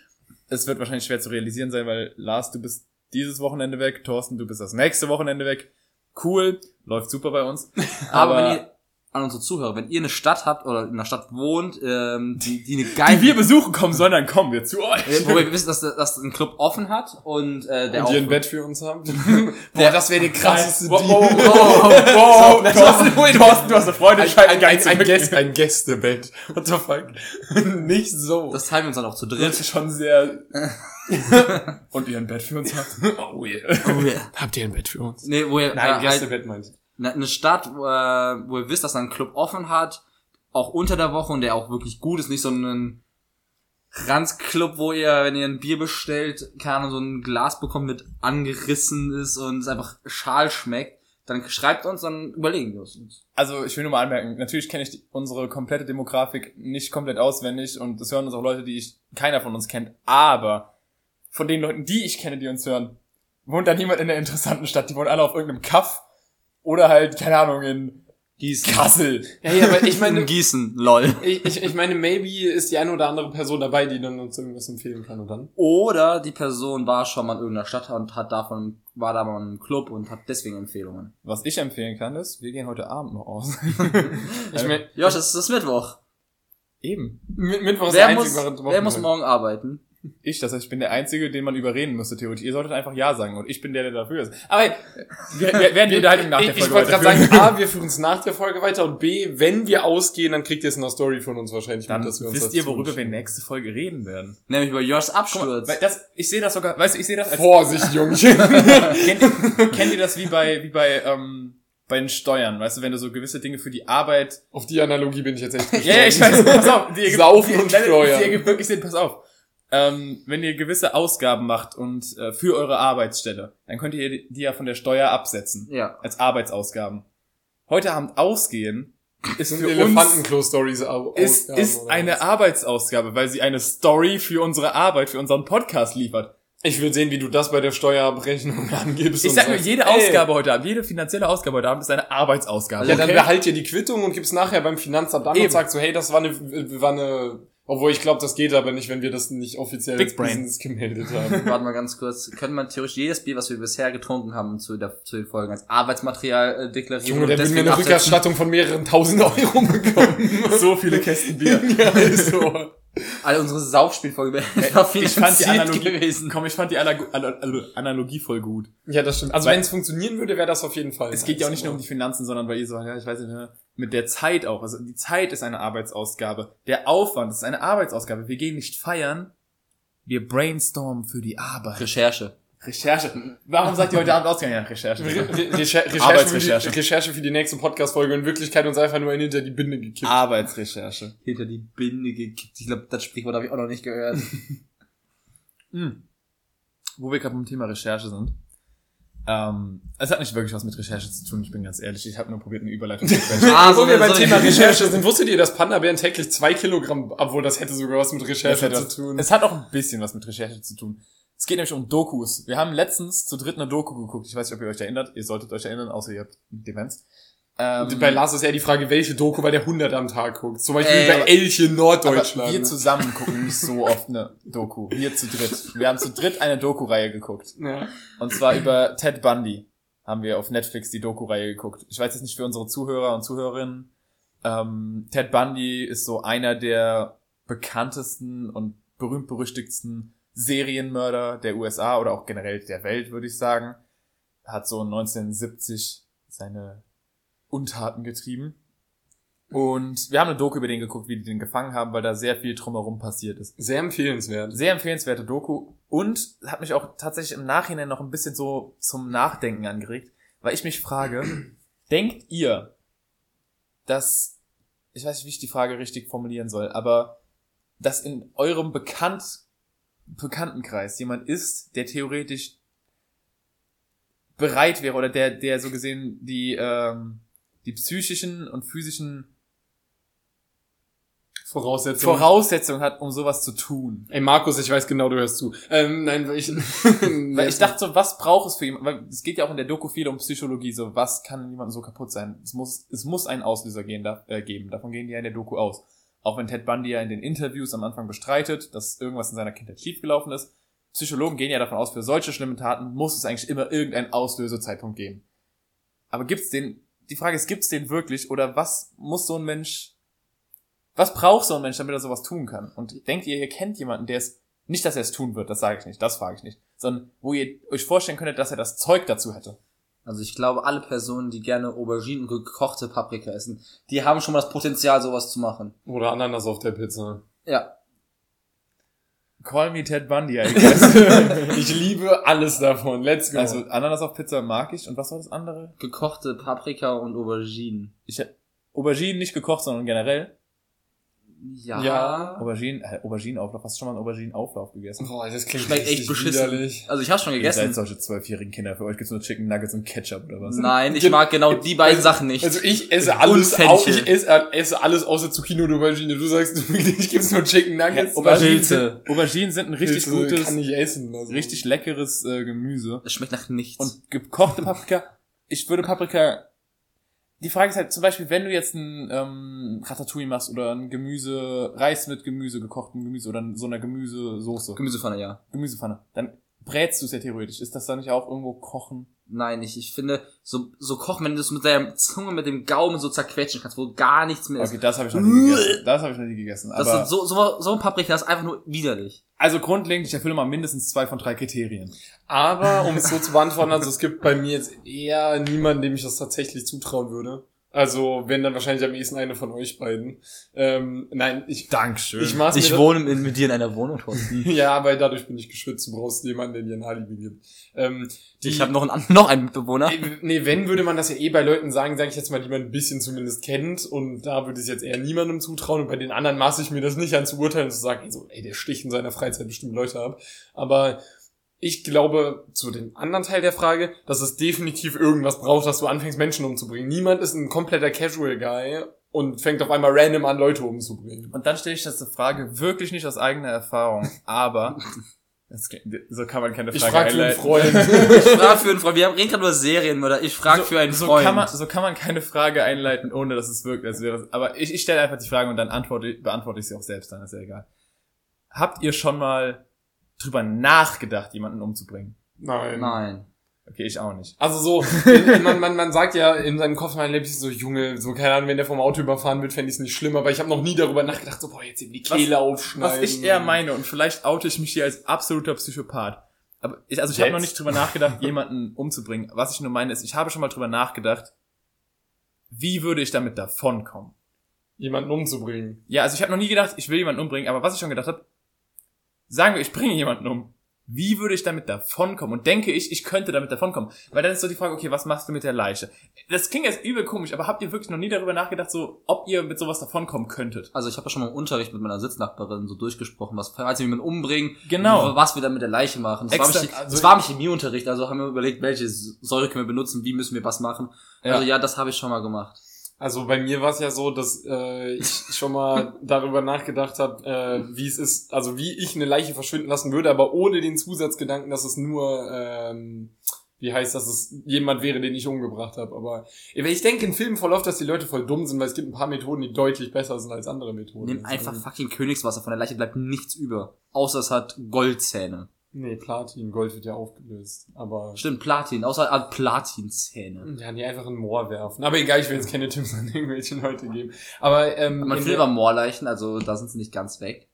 Es wird wahrscheinlich schwer zu realisieren sein, weil Lars, du bist dieses Wochenende weg, Thorsten, du bist das nächste Wochenende weg. Cool, läuft super bei uns. Aber, wenn ihr, an unsere Zuhörer, wenn ihr eine Stadt habt oder in einer Stadt wohnt, ähm, die, die eine geile, die wir besuchen kommen sollen, dann kommen wir zu euch. äh, wo wir wissen, dass, dass ein Club offen hat und äh, der und die ein Bett für uns haben. Der- das wäre die krasseste Wow, wow, wow, wow, Thorsten, Thorsten, du hast eine Freundin, Ein, ein, ein, ein, Gäste, ein Gästebett. What the fuck? Nicht so. das teilen wir uns dann auch zu Das dritt. ist schon sehr... Und ihr ein Bett für uns habt. Oh yeah. Oh, yeah. Habt ihr ein Bett für uns? Nee, wo ihr Nein, äh, Gästebett ne- eine Stadt, äh, wo ihr wisst, dass da ein Club offen hat, auch unter der Woche und der auch wirklich gut ist, nicht so ein Ranzclub, wo ihr, wenn ihr ein Bier bestellt, keine so ein Glas bekommt mit angerissen ist und es einfach schal schmeckt, dann schreibt uns, dann überlegen wir uns. Also ich will nur mal anmerken, natürlich kenne ich die, unsere komplette Demografik nicht komplett auswendig und es hören uns auch Leute, die ich keiner von uns kennt, aber von den Leuten, die ich kenne, die uns hören, wohnt da niemand in der interessanten Stadt, die wohnen alle auf irgendeinem Kaff oder halt, keine Ahnung, in Gießen. Kassel. Ja, ja, aber ich In meine, Gießen, lol. ich, ich, ich meine, maybe ist die eine oder andere Person dabei, die dann uns irgendwas empfehlen kann und dann. Oder die Person war schon mal in irgendeiner Stadt und hat davon, war da mal im Club und hat deswegen Empfehlungen. Was ich empfehlen kann, ist, wir gehen heute Abend noch aus. Ich meine, Josh, es ist das Mittwoch. Eben. Mi- Mittwoch ist der Wer einzige muss, wer muss morgen arbeiten? Ich, das heißt, ich bin der Einzige, den man überreden müsste, theoretisch. Ihr solltet einfach Ja sagen und ich bin der, der dafür ist. Aber wir, wir werden die Unterhaltung nach der ich, Folge ich wollte gerade sagen, A, wir führen es nach der Folge weiter und B, wenn wir ausgehen, dann kriegt ihr es in der Story von uns wahrscheinlich Dann mit, dass wir uns wisst ihr, worüber wir nächste Folge reden werden. Nämlich über Joshs mal, Absturz. weil das, ich sehe das sogar, weißt du, ich sehe das als, Vorsicht, Jungchen. kennt, kennt ihr das wie bei, wie bei, ähm, bei den Steuern, weißt du, wenn du so gewisse Dinge für die Arbeit, Auf die Analogie bin ich jetzt echt ja, ja, ich weiß, pass auf, die ergibt, Saufen und die, nein, Steuern. Die ergibt wirklich Sinn, pass auf. Ähm, wenn ihr gewisse Ausgaben macht und äh, für eure Arbeitsstelle, dann könnt ihr die ja von der Steuer absetzen. Ja. Als Arbeitsausgaben. Heute Abend ausgehen ist für Elefantenklo-Stories ist, ist eine Arbeitsausgabe, weil sie eine Story für unsere Arbeit, für unseren Podcast liefert. Ich will sehen, wie du das bei der Steuerabrechnung angibst. Ich sag nur, jede ey, Ausgabe heute Abend, jede finanzielle Ausgabe heute Abend ist eine Arbeitsausgabe. Ja, dann okay? behalt dir die Quittung und gib's nachher beim Finanzamt an Eben. und sagst so, hey, das war eine, war eine, obwohl ich glaube, das geht aber nicht, wenn wir das nicht offiziell Big als Brain. Business gemeldet haben. Warte mal ganz kurz. Könnte man theoretisch jedes Bier, was wir bisher getrunken haben, zu, der, zu den Folgen als Arbeitsmaterial äh, deklarieren? Junge, der will mir eine? Rückerstattung von mehreren tausend Euro bekommen. so viele Kästen Bier. ja, ist so. All unsere Saufspielfolge wäre Ich fand die Analogie, gewesen. komm, ich fand die Analo Analo Analogie voll gut. Ja, das stimmt. Also wenn es funktionieren würde, wäre das auf jeden Fall. Es geht ja auch nicht nur um die Finanzen, sondern weil ihr so, ja, ich weiß nicht, ne, mit der Zeit auch. Also die Zeit ist eine Arbeitsausgabe. Der Aufwand ist eine Arbeitsausgabe. Wir gehen nicht feiern. Wir brainstormen für die Arbeit. Recherche. Recherche. Warum sagt ihr heute Abend ausgegangen? Ja, Recherche. Re Re Recher Recherche, für die, Arbeitsrecherche. Recherche für die nächste Podcast-Folge. In Wirklichkeit uns einfach nur ein hinter die Binde gekippt. Arbeitsrecherche. Hinter die Binde gekippt. Ich glaube, das Sprichwort habe ich auch noch nicht gehört. wo wir gerade beim Thema Recherche sind. Ähm, es hat nicht wirklich was mit Recherche zu tun, ich bin ganz ehrlich. Ich habe nur probiert, eine Überleitung zu sprechen. Ah, Wo wir beim so- Thema Recherche sind, wusstet ihr, dass Panda-Bären täglich zwei Kilogramm, obwohl das hätte sogar was mit Recherche zu tun. Es hat auch ein bisschen was mit Recherche zu tun. Es geht nämlich um Dokus. Wir haben letztens zu dritt eine Doku geguckt. Ich weiß nicht, ob ihr euch erinnert. Ihr solltet euch erinnern, außer ihr habt Demenz. Ähm, Bei Lars ist eher die Frage, welche Doku, weil der 100 am Tag guckt. Zum Beispiel Ey, bei Elche in aber Norddeutschland. wir zusammen gucken nicht so oft eine Doku. Wir zu dritt. Wir haben zu dritt eine Doku-Reihe geguckt. ja. Und zwar über Ted Bundy haben wir auf Netflix die Doku-Reihe geguckt. Ich weiß jetzt nicht für unsere Zuhörer und Zuhörerinnen. Ähm, Ted Bundy ist so einer der bekanntesten und berühmt-berüchtigsten Serienmörder der USA oder auch generell der Welt, würde ich sagen. Hat so 1970 seine Untaten getrieben. Und wir haben eine Doku über den geguckt, wie die den gefangen haben, weil da sehr viel drumherum passiert ist Sehr empfehlenswert. sehr empfehlenswerte Doku und hat mich auch tatsächlich im Nachhinein noch ein bisschen so zum Nachdenken angeregt, weil ich mich frage, denkt ihr, dass, ich weiß nicht, wie ich die Frage richtig formulieren soll, aber dass in eurem Bekannt, Bekanntenkreis jemand ist, der theoretisch bereit wäre oder der, der so gesehen die, ähm, die psychischen und physischen Voraussetzung. Voraussetzungen hat, um sowas zu tun. Ey, Markus, ich weiß genau, du hörst zu. Ähm, nein, weil ich, Weil ich dachte so, was braucht es für jemanden? Weil es geht ja auch in der Doku viel um Psychologie, so was kann jemandem so kaputt sein? Es muss, es muss einen Auslöser gehen, da, äh, geben. Davon gehen die ja in der Doku aus. Auch wenn Ted Bundy ja in den Interviews am Anfang bestreitet, dass irgendwas in seiner Kindheit schiefgelaufen ist. Psychologen gehen ja davon aus, für solche schlimmen Taten muss es eigentlich immer irgendeinen Auslösezeitpunkt geben. Aber gibt's den, die Frage ist, gibt's den wirklich oder was muss so ein Mensch, was braucht so ein Mensch, damit er sowas tun kann? Und denkt ihr, ihr kennt jemanden, der es, nicht, dass er es tun wird, das sage ich nicht, das frage ich nicht, sondern wo ihr euch vorstellen könntet, dass er das Zeug dazu hätte. Also ich glaube, alle Personen, die gerne Auberginen und gekochte Paprika essen, die haben schon mal das Potenzial, sowas zu machen. Oder Ananas auf der Pizza. Ja. Call me Ted Bundy, I guess. Ich liebe alles davon. Let's go. also Ananas auf Pizza mag ich. Und was war das andere? Gekochte Paprika und Auberginen. Ich Auberginen nicht gekocht, sondern generell. Ja. Ja. Auberginen, äh, Auberginenauflauf. Hast du schon mal einen Auberginenauflauf gegessen? Boah, das klingt Schmeckt echt beschissen. widerlich. Also ich hab's schon Ihr seid gegessen. solche zwölfjährigen Kinder. Für euch gibt's nur Chicken Nuggets und Ketchup oder was? Nein, ich mag genau die beiden Also- Sachen nicht. Also ich esse alles, auch, ich esse, esse alles außer Zucchini und Aubergine. Du sagst, ich gibt's nur Chicken Nuggets. Auberginen, Pilze. sind, Auberginen sind ein richtig Pilze gutes, Kann ich essen. Also. richtig leckeres äh, Gemüse. Es schmeckt nach nichts. Und gekochte Paprika, ich würde Paprika. Die Frage ist halt zum Beispiel, wenn du jetzt ein ähm, Ratatouille machst oder ein Gemüse, Reis mit Gemüse, gekochten Gemüse oder so einer Gemüsesoße, Gemüsepfanne, ja. Gemüsepfanne, dann brätst du es ja theoretisch. Ist das dann nicht auch irgendwo kochen? Nein, ich, ich finde, so, so kochen, wenn du es mit deiner Zunge, mit dem Gaumen so zerquetschen kannst, wo gar nichts mehr ist. Okay, das habe ich noch nie gegessen. Das habe ich noch nie gegessen. Das Aber sind so, so, so ein Paprika ist einfach nur widerlich. Also grundlegend, ich erfülle mal mindestens zwei von drei Kriterien. Aber um es so zu beantworten, also es gibt bei mir jetzt eher niemanden, dem ich das tatsächlich zutrauen würde. Also wenn dann wahrscheinlich am ehesten eine von euch beiden. Ähm, nein, ich, Dankeschön. ich maß Ich wohne mit, mit dir in einer Wohnung, Thorsten. Ja, weil dadurch bin ich geschützt. Du brauchst jemanden, der dir ein Alibi gibt. Ähm, die, Ich habe noch einen, noch einen Mitbewohner. Nee, Nee, wenn, würde man das ja eh bei Leuten sagen, sage ich jetzt mal, die man ein bisschen zumindest kennt. Und da würde ich jetzt eher niemandem zutrauen. Und bei den anderen maße ich mir das nicht an zu urteilen und zu sagen, ey, so, ey, der sticht in seiner Freizeit bestimmt Leute ab. Aber ich glaube, zu dem anderen Teil der Frage, dass es definitiv irgendwas braucht, dass du anfängst, Menschen umzubringen. Niemand ist ein kompletter Casual Guy und fängt auf einmal random an, Leute umzubringen. Und dann stelle ich das eine Frage wirklich nicht aus eigener Erfahrung, aber das, klingt- so kann man keine Ich Frage frage für einen einleiten. Freund. Ich frage für einen Freund. Wir reden gerade über Serienmörder. Ich frage so, für einen so Freund. Kann man, so kann man keine Frage einleiten, ohne dass es wirkt, als wäre es. Aber ich, ich stelle einfach die Frage und dann antworte, beantworte ich sie auch selbst, dann ist ja egal. Habt ihr schon mal drüber nachgedacht, jemanden umzubringen? Nein. Nein. Okay, ich auch nicht. Also so, man, man, man sagt ja in seinem Kopf, man lebt sich so, Junge, so keine Ahnung, wenn der vom Auto überfahren wird, fände ich es nicht schlimm, aber ich habe noch nie darüber nachgedacht, so, boah, jetzt eben die Kehle aufschneiden. Was ich eher meine, und vielleicht oute ich mich hier als absoluter Psychopath. Aber ich, also ich habe noch nicht drüber nachgedacht, jemanden umzubringen. Was ich nur meine ist, ich habe schon mal drüber nachgedacht, wie würde ich damit davonkommen? Jemanden umzubringen. Ja, also ich habe noch nie gedacht, ich will jemanden umbringen, aber was ich schon gedacht habe, sagen wir, ich bringe jemanden um. wie würde ich damit davonkommen? Und denke ich, ich könnte damit davonkommen. Weil dann ist so die Frage, okay, was machst du mit der Leiche? Das klingt jetzt übel komisch, aber habt ihr wirklich noch nie darüber nachgedacht, so, ob ihr mit sowas davonkommen könntet? Also ich habe ja schon mal im Unterricht mit meiner Sitznachbarin so durchgesprochen, was falls wir jemanden umbringen, Genau. was wir dann mit der Leiche machen. Das, war, Exakt, im, also das war im Chemieunterricht, also haben wir überlegt, welche Säure können wir benutzen, wie müssen wir was machen. Ja. Also ja, das habe ich schon mal gemacht. Also bei mir war es ja so, dass äh, ich schon mal darüber nachgedacht habe, äh, wie es ist, also wie ich eine Leiche verschwinden lassen würde, aber ohne den Zusatzgedanken, dass es nur, ähm, wie heißt das, es jemand wäre, den ich umgebracht habe. Aber ich denke in Filmen voll oft, dass die Leute voll dumm sind, weil es gibt ein paar Methoden, die deutlich besser sind als andere Methoden. Nimm einfach fucking Königswasser, von der Leiche bleibt nichts über. Außer es hat Goldzähne. Nee, Platin, Gold wird ja aufgelöst. Aber Stimmt, Platin, außer er hat Platinzähne. ja, die einfach in Moor werfen. Aber egal, ich will jetzt keine Tipps an irgendwelche Leute geben. Aber ähm, Man in findet aber Moorleichen, also da sind sie nicht ganz weg.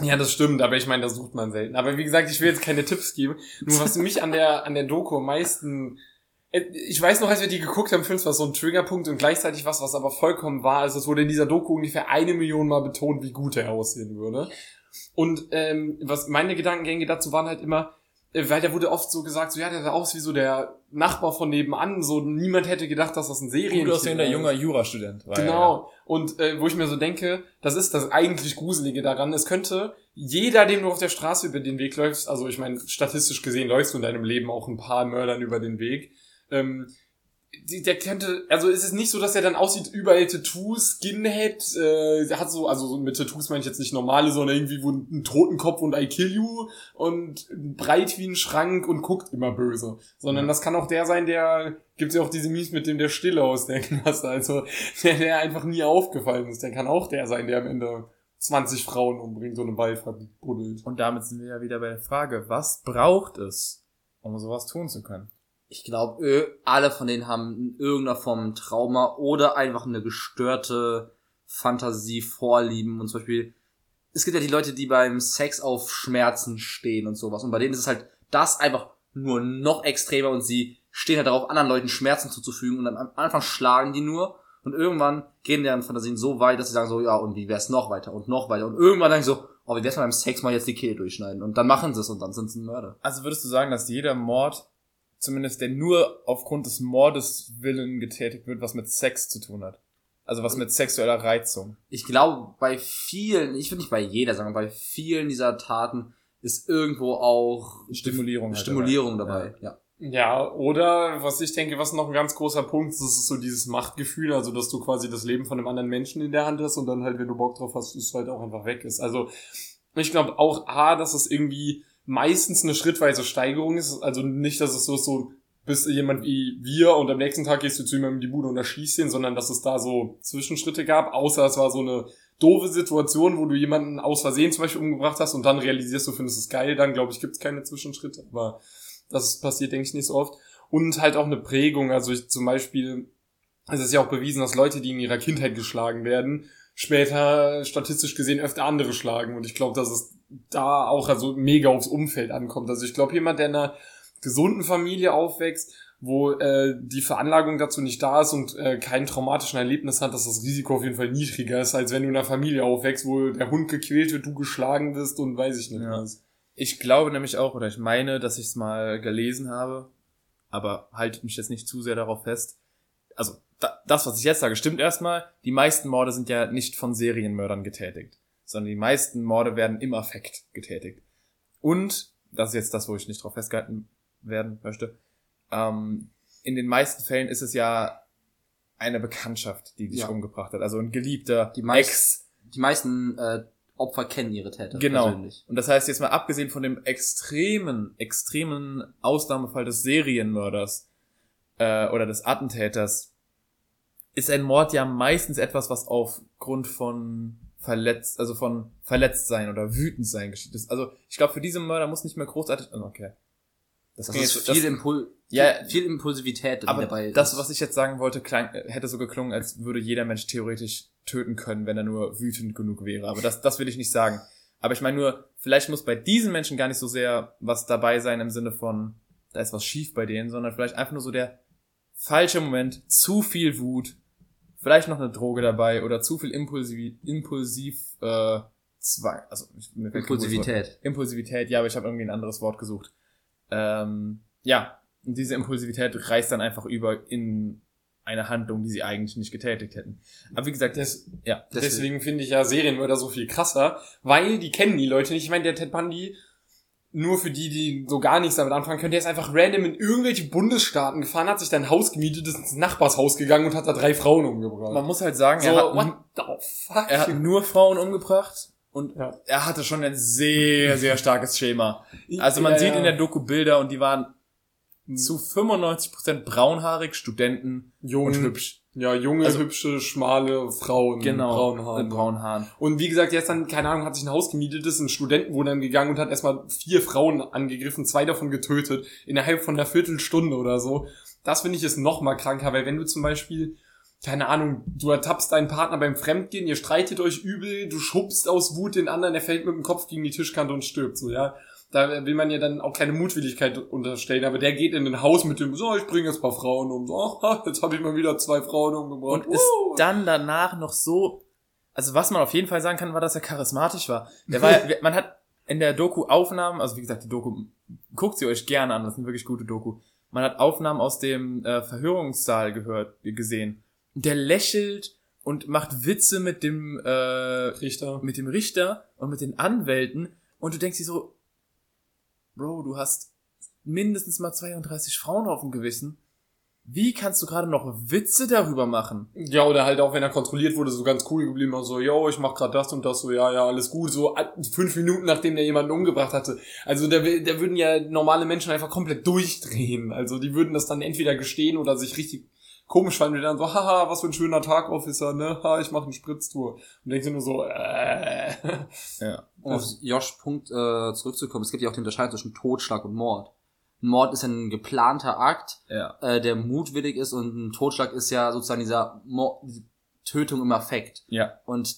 Ja, das stimmt, aber ich meine, das sucht man selten. Aber wie gesagt, ich will jetzt keine Tipps geben. Nur was mich an der, an der Doku am meisten, Äh, ich weiß noch, als wir die geguckt haben, für uns war so ein Triggerpunkt und gleichzeitig was, was aber vollkommen war. Also es wurde in dieser Doku ungefähr eine Million Mal betont, wie gut er aussehen würde. Und ähm, was meine Gedankengänge dazu waren halt immer, äh, weil der wurde oft so gesagt, so ja, der sah aus wie so der Nachbar von nebenan, so niemand hätte gedacht, dass das ein Serien Gut aussehender junger Jurastudent. war Genau. Und äh, wo ich mir so denke, das ist das eigentlich Gruselige daran. Es könnte jeder, dem du auf der Straße über den Weg läufst, also ich meine, statistisch gesehen läufst du in deinem Leben auch ein paar Mördern über den Weg. Ähm, der könnte, also ist es nicht so, dass er dann aussieht, überall Tattoos, Skinhead, äh, der hat so, also so mit Tattoos meine ich jetzt nicht normale, sondern irgendwie wo ein Totenkopf und I kill you und breit wie ein Schrank und guckt immer böse. Sondern das kann auch der sein, der, gibt's ja auch diese Mies mit dem der Stille aus der Klasse, also der, der einfach nie aufgefallen ist. Der kann auch der sein, der am Ende 20 Frauen umbringt und im Wald verbuddelt. Und damit sind wir ja wieder bei der Frage, was braucht es, um sowas tun zu können? Ich glaube, alle von denen haben in irgendeiner Form ein Trauma oder einfach eine gestörte Fantasie, Vorlieben und zum Beispiel, es gibt ja die Leute, die beim Sex auf Schmerzen stehen und sowas und bei denen ist es halt das einfach nur noch extremer und sie stehen halt darauf, anderen Leuten Schmerzen zuzufügen und am Anfang schlagen die nur und irgendwann gehen deren Fantasien so weit, dass sie sagen so, ja, und wie wär's noch weiter und noch weiter und irgendwann dann so, oh, wie wär's mal beim Sex mal jetzt die Kehle durchschneiden und dann machen sie es und dann sind sie ein Mörder. Also würdest du sagen, dass jeder Mord, zumindest der nur aufgrund des Mordes willen getätigt wird, was mit Sex zu tun hat? Also was mit sexueller Reizung? ich glaube, bei vielen, ich würde nicht bei jeder sagen, bei vielen dieser Taten ist irgendwo auch Stimulierung halt Stimulierung dabei. dabei. Ja. Ja, oder was ich denke, was noch ein ganz großer Punkt ist, ist so dieses Machtgefühl, also dass du quasi das Leben von einem anderen Menschen in der Hand hast und dann halt, wenn du Bock drauf hast, es halt auch einfach weg ist. Also ich glaube auch A, dass es irgendwie meistens eine schrittweise Steigerung ist, also nicht, dass es so so bist du jemand wie wir und am nächsten Tag gehst du zu jemandem in die Bude und erschießt ihn, sondern dass es da so Zwischenschritte gab, außer es war so eine doofe Situation, wo du jemanden aus Versehen zum Beispiel umgebracht hast und dann realisierst du, findest es geil, dann glaube ich, gibt es keine Zwischenschritte, aber das passiert, denke ich, nicht so oft. Und halt auch eine Prägung. Also ich zum Beispiel, es ist ja auch bewiesen, dass Leute, die in ihrer Kindheit geschlagen werden, später statistisch gesehen öfter andere schlagen. Und ich glaube, dass es da auch also mega aufs Umfeld ankommt. Also ich glaube, jemand, der in einer gesunden Familie aufwächst, wo äh, die Veranlagung dazu nicht da ist und äh, kein traumatischen Erlebnis hat, dass das Risiko auf jeden Fall niedriger ist, als wenn du in einer Familie aufwächst, wo der Hund gequält wird, du geschlagen wirst und weiß ich nicht Ja. was. Ich glaube nämlich auch, oder ich meine, dass ich es mal gelesen habe, aber haltet mich jetzt nicht zu sehr darauf fest. Also, das, was ich jetzt sage, stimmt erstmal. Die meisten Morde sind ja nicht von Serienmördern getätigt, sondern die meisten Morde werden im Affekt getätigt. Und, das ist jetzt das, wo ich nicht drauf festgehalten werden möchte, ähm, in den meisten Fällen ist es ja eine Bekanntschaft, die dich Ja. umgebracht hat. Also ein Geliebter, Die meist- Ex, Die meisten äh, Opfer kennen ihre Täter Genau. persönlich. Und das heißt jetzt mal abgesehen von dem extremen, extremen Ausnahmefall des Serienmörders äh, oder des Attentäters, ist ein Mord ja meistens etwas, was aufgrund von verletzt, also von Verletztsein oder Wütendsein geschieht. Das- Also ich glaube, für diese Mörder muss nicht mehr großartig. oh, Okay. Das, Das ist jetzt- viel, das, Impul Ja, viel, viel Impulsivität die aber dabei das, ist. was ich jetzt sagen wollte, klang, hätte so geklungen, als würde jeder Mensch theoretisch töten können, wenn er nur wütend genug wäre. Aber das, das will ich nicht sagen. Aber ich meine nur, vielleicht muss bei diesen Menschen gar nicht so sehr was dabei sein im Sinne von, da ist was schief bei denen, sondern vielleicht einfach nur so der falsche Moment, zu viel Wut, vielleicht noch eine Droge dabei oder zu viel impulsiv, impulsiv äh, Zwang, also ich- mir. Impulsivität. Impulsivität, ja, aber ich habe irgendwie ein anderes Wort gesucht. Ähm, ja, und diese Impulsivität reißt dann einfach über in eine Handlung, die sie eigentlich nicht getätigt hätten. Aber wie gesagt, Das, ja, Deswegen finde ich ja Serienmörder so viel krasser, weil die kennen die Leute nicht. Ich meine, der Ted Bundy, nur für die, die so gar nichts damit anfangen können, der ist einfach random in irgendwelche Bundesstaaten gefahren, hat sich dann ein Haus gemietet, ist ins Nachbarshaus gegangen und hat da drei Frauen umgebracht. man muss halt sagen, so, er, hat, what the fuck? er hat nur Frauen umgebracht und Ja. er hatte schon ein sehr, sehr starkes Schema. Also man Ja, sieht ja. in der Doku Bilder und die waren zu 95% braunhaarig, Studenten Jung, und hübsch. Ja, junge, Also- hübsche, schmale Frauen. Genau, braunen Haaren. mit braunen Haaren. Und wie gesagt, dann, keine Ahnung, hat sich ein Haus gemietet, ist ein Studentenwohnheim gegangen und hat erstmal vier Frauen angegriffen, zwei davon getötet, innerhalb von einer Viertelstunde oder so. Das finde ich ist noch mal kranker, weil wenn du zum Beispiel, keine Ahnung, du ertappst deinen Partner beim Fremdgehen, ihr streitet euch übel, du schubst aus Wut den anderen, der fällt mit dem Kopf gegen die Tischkante und stirbt, so, ja. Da will man ja dann auch keine Mutwilligkeit unterstellen, aber der geht in ein Haus mit dem, so, ich bringe jetzt ein paar Frauen um, so, jetzt habe ich mal wieder zwei Frauen umgebracht. Und ist Uh. dann danach noch so, also was man auf jeden Fall sagen kann, war, dass er charismatisch war. Der war, man hat in der Doku Aufnahmen, also wie gesagt, die Doku, guckt sie euch gerne an, das sind wirklich gute Doku. Man hat Aufnahmen aus dem äh, Verhörungssaal gehört, gesehen. Der lächelt und macht Witze mit dem, äh, Richter. mit dem Richter und mit den Anwälten und du denkst dir so, Bro, du hast mindestens mal 32 Frauen auf dem Gewissen. Wie kannst du gerade noch Witze darüber machen? Ja, oder halt auch, wenn er kontrolliert wurde, so ganz cool geblieben, so, yo, ich mach grad das und das, so, ja, ja, alles gut, so a- fünf Minuten, nachdem der jemanden umgebracht hatte. Also da, da würden ja normale Menschen einfach komplett durchdrehen. Also die würden das dann entweder gestehen oder sich richtig komisch fanden, die dann so, haha, was für ein schöner Tag, Officer, ne, ha, ich mach eine Spritztour. Und denkst du nur so, äh, Ja. Um auf Josh Punkt äh, zurückzukommen, es gibt ja auch die Unterscheidung zwischen Totschlag und Mord. Ein Mord ist ein geplanter Akt, Ja. äh, der mutwillig ist und ein Totschlag ist ja sozusagen dieser Mord, Tötung im Affekt. Ja. Und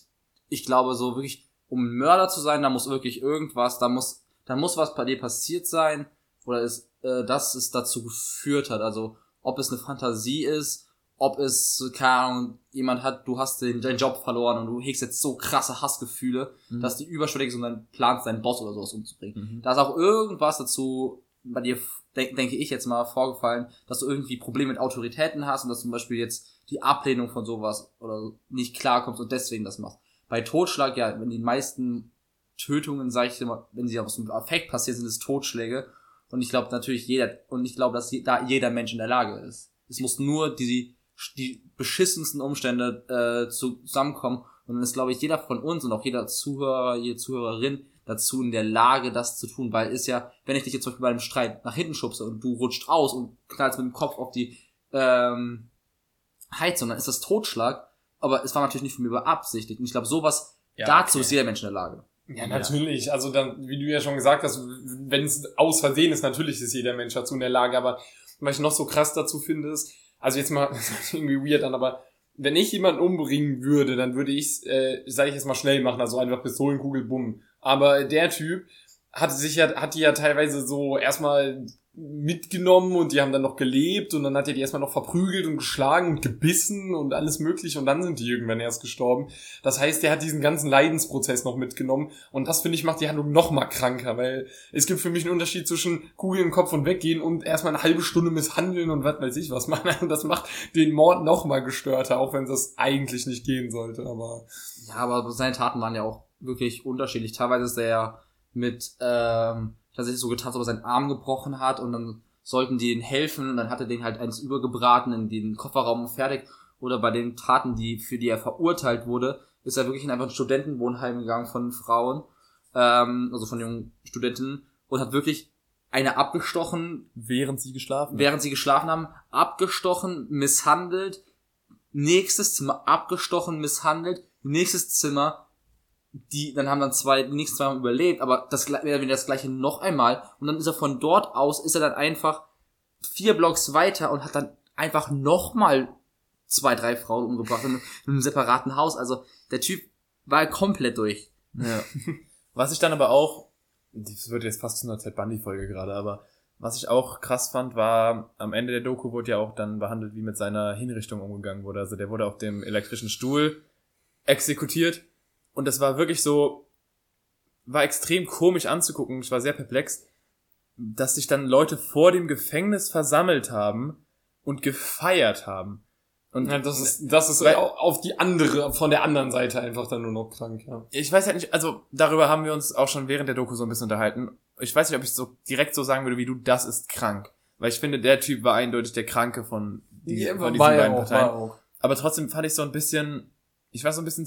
ich glaube so wirklich, um Mörder zu sein, da muss wirklich irgendwas, da muss, da muss was bei dir passiert sein oder ist, äh, dass es dazu geführt hat. Also ob es eine Fantasie ist, ob es, keine Ahnung, jemand hat, du hast den, deinen Job verloren und du hegst jetzt so krasse Hassgefühle, Mhm. dass die überschwellig sind und dann planst, deinen Boss oder sowas umzubringen. Mhm. Da ist auch irgendwas dazu bei dir, denk, denke ich jetzt mal, vorgefallen, dass du irgendwie Probleme mit Autoritäten hast und dass zum Beispiel jetzt die Ablehnung von sowas oder nicht klarkommst und deswegen das machst. Bei Totschlag, ja, wenn die meisten Tötungen, sag ich immer, wenn sie aus dem Affekt passieren, sind es Totschläge. Und ich glaube natürlich jeder, und ich glaube, dass je- da jeder Mensch in der Lage ist. Es muss nur die, die beschissensten Umstände äh, zusammenkommen. Und dann ist, glaube ich, jeder von uns und auch jeder Zuhörer, jede Zuhörerin dazu in der Lage, das zu tun. Weil ist ja, wenn ich dich jetzt zum Beispiel bei einem Streit nach hinten schubse und du rutscht aus und knallst mit dem Kopf auf die ähm, Heizung, dann ist das Totschlag. Aber es war natürlich nicht von mir beabsichtigt. Und ich glaube, sowas Ja, dazu okay. ist jeder Mensch in der Lage. Ja, natürlich. Also dann, wie du ja schon gesagt hast, wenn es aus Versehen ist, natürlich ist jeder Mensch dazu in der Lage. Aber was ich noch so krass dazu finde, ist, also jetzt mal, das hört irgendwie weird an, aber wenn ich jemanden umbringen würde, dann würde ich äh, sage ich jetzt mal schnell machen, also einfach Pistolenkugel, bumm. Aber der Typ hat sich ja, hat die ja teilweise so erstmal mitgenommen und die haben dann noch gelebt und dann hat er die erstmal noch verprügelt und geschlagen und gebissen und alles mögliche und dann sind die irgendwann erst gestorben. Das heißt, der hat diesen ganzen Leidensprozess noch mitgenommen und das finde ich macht die Handlung noch mal kranker, weil es gibt für mich einen Unterschied zwischen Kugel im Kopf und weggehen und erstmal eine halbe Stunde misshandeln und was weiß ich was machen. Und das macht den Mord noch mal gestörter, auch wenn das eigentlich nicht gehen sollte, aber Ja, aber seine Taten waren ja auch wirklich unterschiedlich. Teilweise ist er ja mit, ähm, tatsächlich so getan, als ob er seinen Arm gebrochen hat und dann sollten die ihm helfen und dann hat er den halt eins übergebraten in den Kofferraum und fertig. Oder bei den Taten, die, für die er verurteilt wurde, ist er wirklich in einfach ein Studentenwohnheim gegangen von Frauen, ähm, also von jungen Studentinnen und hat wirklich eine abgestochen, Während sie geschlafen haben. während sie geschlafen haben, abgestochen, misshandelt, nächstes Zimmer abgestochen, misshandelt, nächstes Zimmer, die, dann haben dann zwei, die nächsten zwei haben überlebt, aber das weniger das gleiche noch einmal und dann ist er von dort aus, ist er dann einfach vier Blocks weiter und hat dann einfach nochmal zwei, drei Frauen umgebracht in, in einem separaten Haus, also der Typ war komplett durch. Ja. Was ich dann aber auch, das wird jetzt fast zu einer Ted Bundy-Folge gerade, aber was ich auch krass fand, war, am Ende der Doku wurde ja auch dann behandelt, wie mit seiner Hinrichtung umgegangen wurde. Also der wurde auf dem elektrischen Stuhl exekutiert. Und das war wirklich so, war extrem komisch anzugucken. Ich war sehr perplex, dass sich dann Leute vor dem Gefängnis versammelt haben und gefeiert haben. Und Ja, das ist, das ist Weil- au- auf die andere, von der anderen Seite einfach dann nur noch krank, ja. ich weiß halt nicht, also darüber haben wir uns auch schon während der Doku so ein bisschen unterhalten. Ich weiß nicht, ob ich so direkt so sagen würde wie du, das ist krank. Weil ich finde, der Typ war eindeutig der Kranke von, die, von diesen ja beiden auch, Parteien. Aber trotzdem fand ich so ein bisschen, ich war so ein bisschen,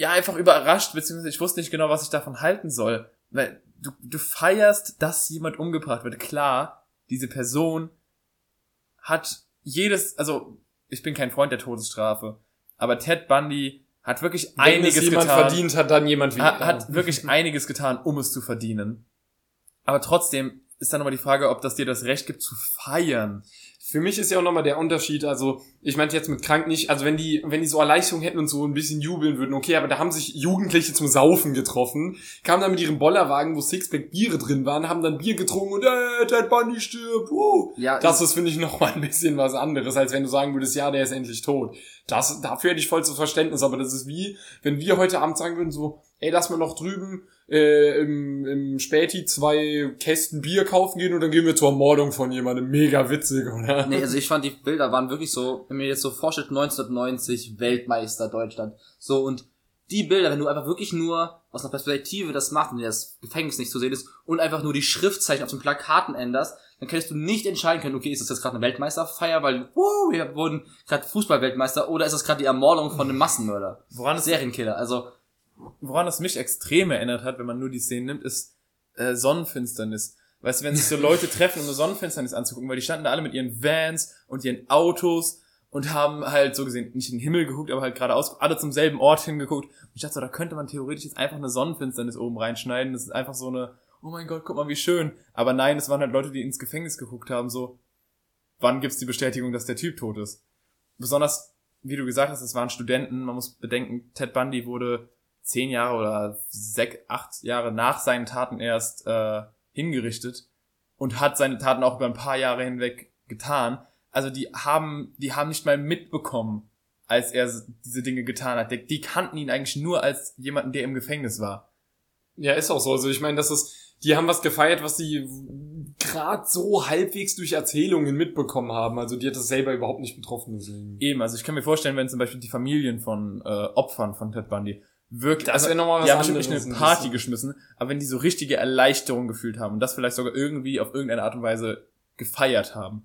ja, einfach überrascht, beziehungsweise ich wusste nicht genau, was ich davon halten soll. Weil du, du feierst, dass jemand umgebracht wird. Klar, diese Person hat jedes, also ich bin kein Freund der Todesstrafe, aber Ted Bundy hat wirklich Wenn einiges es jemand getan verdient hat, dann jemand wie hat, hat wirklich einiges getan, um es zu verdienen. Aber trotzdem ist dann nochmal die Frage, ob das dir das Recht gibt zu feiern. Für mich ist ja auch nochmal der Unterschied, also ich meinte jetzt mit krank nicht, also wenn die, wenn die so Erleichterung hätten und so ein bisschen jubeln würden, okay, aber da haben sich Jugendliche zum Saufen getroffen, kamen dann mit ihrem Bollerwagen, wo Sixpack Biere drin waren, haben dann Bier getrunken und äh, Ted Bundy stirbt, uh. Ja, Das ist, finde ich, nochmal ein bisschen was anderes, als wenn du sagen würdest, ja, der ist endlich tot. Das, dafür hätte ich voll zu Verständnis, aber das ist wie, wenn wir heute Abend sagen würden, so, ey, lass mal noch drüben äh, im, im Späti zwei Kästen Bier kaufen gehen und dann gehen wir zur Ermordung von jemandem. Mega witzig, oder? Nee, also ich fand die Bilder waren wirklich so, wenn mir jetzt so vorstellt, 1990 Weltmeister Deutschland. So und die Bilder, wenn du einfach wirklich nur aus einer Perspektive das machst, wenn das Gefängnis nicht zu sehen ist und einfach nur die Schriftzeichen auf den Plakaten änderst, dann könntest du nicht entscheiden können, okay, ist das jetzt gerade eine Weltmeisterfeier, weil wow, wir wurden gerade Fußballweltmeister oder ist das gerade die Ermordung von einem Massenmörder, Woran es, Serienkiller. Also woran es mich extrem erinnert hat, wenn man nur die Szenen nimmt, ist äh, Sonnenfinsternis. Weißt du, wenn sich so Leute treffen, um eine Sonnenfinsternis anzugucken, weil die standen da alle mit ihren Vans und ihren Autos und haben halt so gesehen nicht in den Himmel geguckt, aber halt geradeaus alle zum selben Ort hingeguckt. Und ich dachte so, da könnte man theoretisch jetzt einfach eine Sonnenfinsternis oben reinschneiden. Das ist einfach so eine, oh mein Gott, guck mal, wie schön. Aber nein, es waren halt Leute, die ins Gefängnis geguckt haben, so, wann gibt's die Bestätigung, dass der Typ tot ist? Besonders, wie du gesagt hast, es waren Studenten. Man muss bedenken, Ted Bundy wurde zehn Jahre oder sechs, acht Jahre nach seinen Taten erst äh, hingerichtet und hat seine Taten auch über ein paar Jahre hinweg getan. Also die haben, die haben nicht mal mitbekommen, als er diese Dinge getan hat. Die, die kannten ihn eigentlich nur als jemanden, der im Gefängnis war. Ja, ist auch so. Also ich meine, das ist, die haben was gefeiert, was sie gerade so halbwegs durch Erzählungen mitbekommen haben. Also die hat das selber überhaupt nicht betroffen, deswegen. Eben, also ich kann mir vorstellen, wenn zum Beispiel die Familien von äh, Opfern von Ted Bundy wirklich, Das wäre nochmal was die haben bestimmt nicht eine ein Party bisschen. geschmissen, aber wenn die so richtige Erleichterung gefühlt haben und das vielleicht sogar irgendwie auf irgendeine Art und Weise gefeiert haben.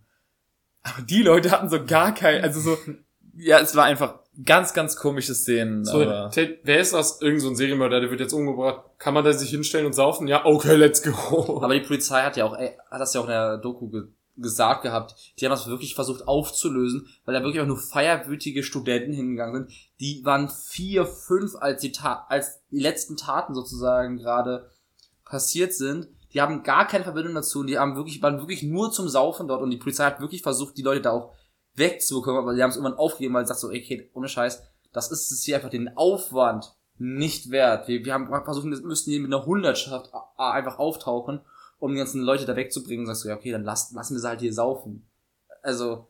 Aber die Leute hatten so gar kein, also so, ja, es war einfach ganz, ganz komische Szenen. So, aber Ted, wer ist das? Irgend so ein Serienmörder, der wird jetzt umgebracht. Kann man da sich hinstellen und saufen? Ja, okay, let's go. Aber die Polizei hat ja auch, ey, hat das ja auch in der Doku ge gesagt gehabt, die haben das wirklich versucht aufzulösen, weil da wirklich auch nur feierwütige Studenten hingegangen sind. Die waren vier, fünf, als die, Ta als die letzten Taten sozusagen gerade passiert sind. Die haben gar keine Verbindung dazu und die haben wirklich, waren wirklich nur zum Saufen dort und die Polizei hat wirklich versucht, die Leute da auch wegzubekommen, aber die haben es irgendwann aufgegeben, weil sie sagt so, okay, ohne Scheiß, das ist es hier einfach den Aufwand nicht wert. Wir, wir haben versucht, wir müssten hier mit einer Hundertschaft einfach auftauchen, um die ganzen Leute da wegzubringen. Sagst du, ja, okay, dann lass, lassen wir sie halt hier saufen. Also,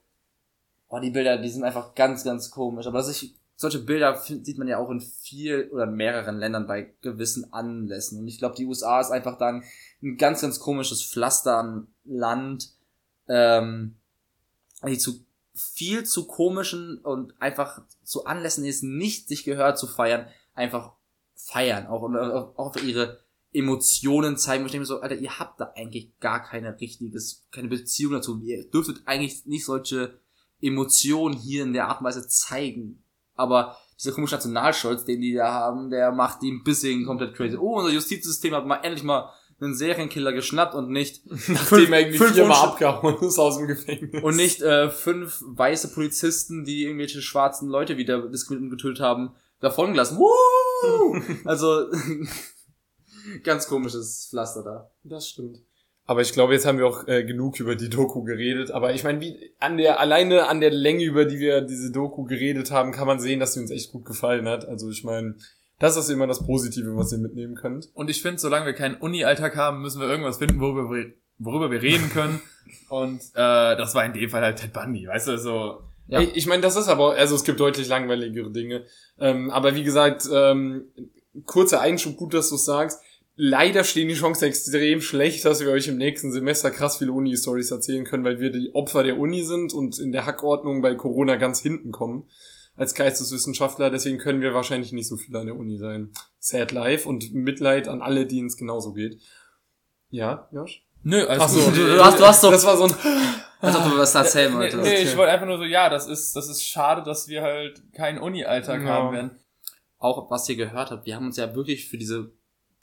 oh, die Bilder, die sind einfach ganz, ganz komisch. Aber ich, solche Bilder sieht man ja auch in viel oder in mehreren Ländern bei gewissen Anlässen. Und ich glaube, die USA ist einfach dann ein ganz, ganz komisches Pflaster an Land, ähm, die zu viel zu komischen und einfach zu Anlässen, die es nicht sich gehört zu feiern, einfach feiern, auch, und auch auch ihre Emotionen zeigen. Und ich denke mir so, Alter, ihr habt da eigentlich gar keine richtiges, keine Beziehung dazu. Ihr dürftet eigentlich nicht solche Emotionen hier in der Art und Weise zeigen. Aber dieser komische Nationalstolz, den die da haben, der macht die ein bisschen komplett crazy. Oh, unser Justizsystem hat mal endlich mal einen Serienkiller geschnappt und nicht Nachdem er irgendwie fünf viermal abgehauen ist aus dem Gefängnis. und nicht äh, fünf weiße Polizisten, die irgendwelche schwarzen Leute wieder diskriminiert und getötet haben, davon gelassen. Woo! Also ganz komisches Pflaster da. Das stimmt. Aber ich glaube, jetzt haben wir auch äh, genug über die Doku geredet. Aber ich meine, wie an der alleine an der Länge, über die wir diese Doku geredet haben, kann man sehen, dass sie uns echt gut gefallen hat. Also ich meine, das ist immer das Positive, was ihr mitnehmen könnt. Und ich finde, solange wir keinen Uni-Alltag haben, müssen wir irgendwas finden, worüber wir, worüber wir reden können. Und äh, das war in dem Fall halt Ted Bundy, weißt du, so. Ja. Ich, ich meine, das ist aber, also es gibt deutlich langweiligere Dinge. Ähm, aber wie gesagt, ähm, kurzer Einschub, gut, dass du sagst. Leider stehen die Chancen extrem schlecht, dass wir euch im nächsten Semester krass viele Uni-Stories erzählen können, weil wir die Opfer der Uni sind und in der Hackordnung bei Corona ganz hinten kommen als Geisteswissenschaftler. Deswegen können wir wahrscheinlich nicht so viel an der Uni sein. Sad life und Mitleid an alle, denen es genauso geht. Ja, Josh? Nö, also Ach so, Du, du hast, du hast so, das war so ein als ob du was erzählen nee, wolltest. nee, ich wollte einfach nur so, ja, das ist, das ist schade, dass wir halt keinen Uni-Alltag Ja. haben werden. Auch was ihr gehört habt, wir haben uns ja wirklich für diese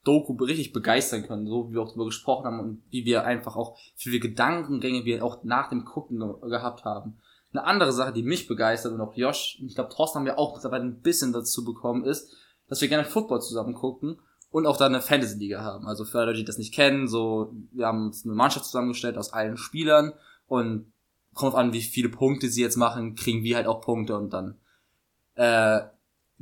Doku richtig begeistern können, so wie wir auch darüber gesprochen haben und wie wir einfach auch, wie viele Gedankengänge wir auch nach dem Gucken ge- gehabt haben. Eine andere Sache, die mich begeistert und auch Josh, ich glaube, Thorsten haben wir auch mittlerweile ein bisschen dazu bekommen, ist, dass wir gerne Football zusammen gucken und auch da eine Fantasy-Liga haben. Also für alle, die das nicht kennen, so, wir haben uns eine Mannschaft zusammengestellt aus allen Spielern und kommt an, wie viele Punkte sie jetzt machen, kriegen wir halt auch Punkte und dann, äh,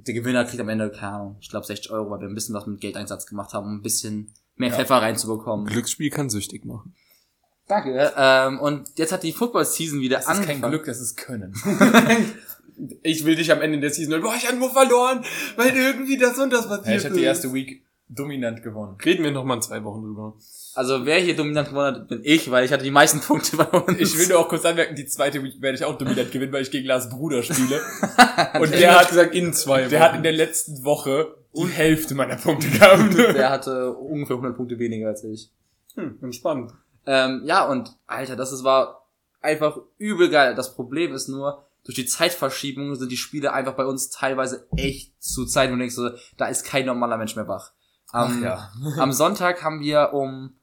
der Gewinner kriegt am Ende, keine Ahnung, ich glaube 60 Euro, weil wir ein bisschen was mit Geldeinsatz gemacht haben, um ein bisschen mehr Ja. Pfeffer reinzubekommen. Glücksspiel kann süchtig machen. Danke. Ähm, und jetzt hat die Football-Season wieder Das ist kein angefangen. Glück, das ist Können. Ich will dich am Ende der Season, boah, ich habe nur verloren, weil irgendwie das und das passiert Ja, ich habe die ist. erste Week dominant gewonnen. Reden wir noch mal in zwei Wochen drüber. Also wer hier dominant gewonnen hat, bin ich, weil ich hatte die meisten Punkte bei uns. Ich will nur auch kurz anmerken, die zweite Week werde ich auch dominant gewinnen, weil ich gegen Lars Bruder spiele. Und Der hat gesagt, in zwei der hat in der letzten Woche die Hälfte meiner Punkte gehabt. der hatte ungefähr 100 Punkte weniger als ich. hm, entspannt. Ähm, ja, und Alter, das ist, war einfach übel geil. Das Problem ist nur, durch die Zeitverschiebung sind die Spiele einfach bei uns teilweise echt zu Zeit, wo du denkst, so, da ist kein normaler Mensch mehr wach. Am, Ach ja. am Sonntag haben wir um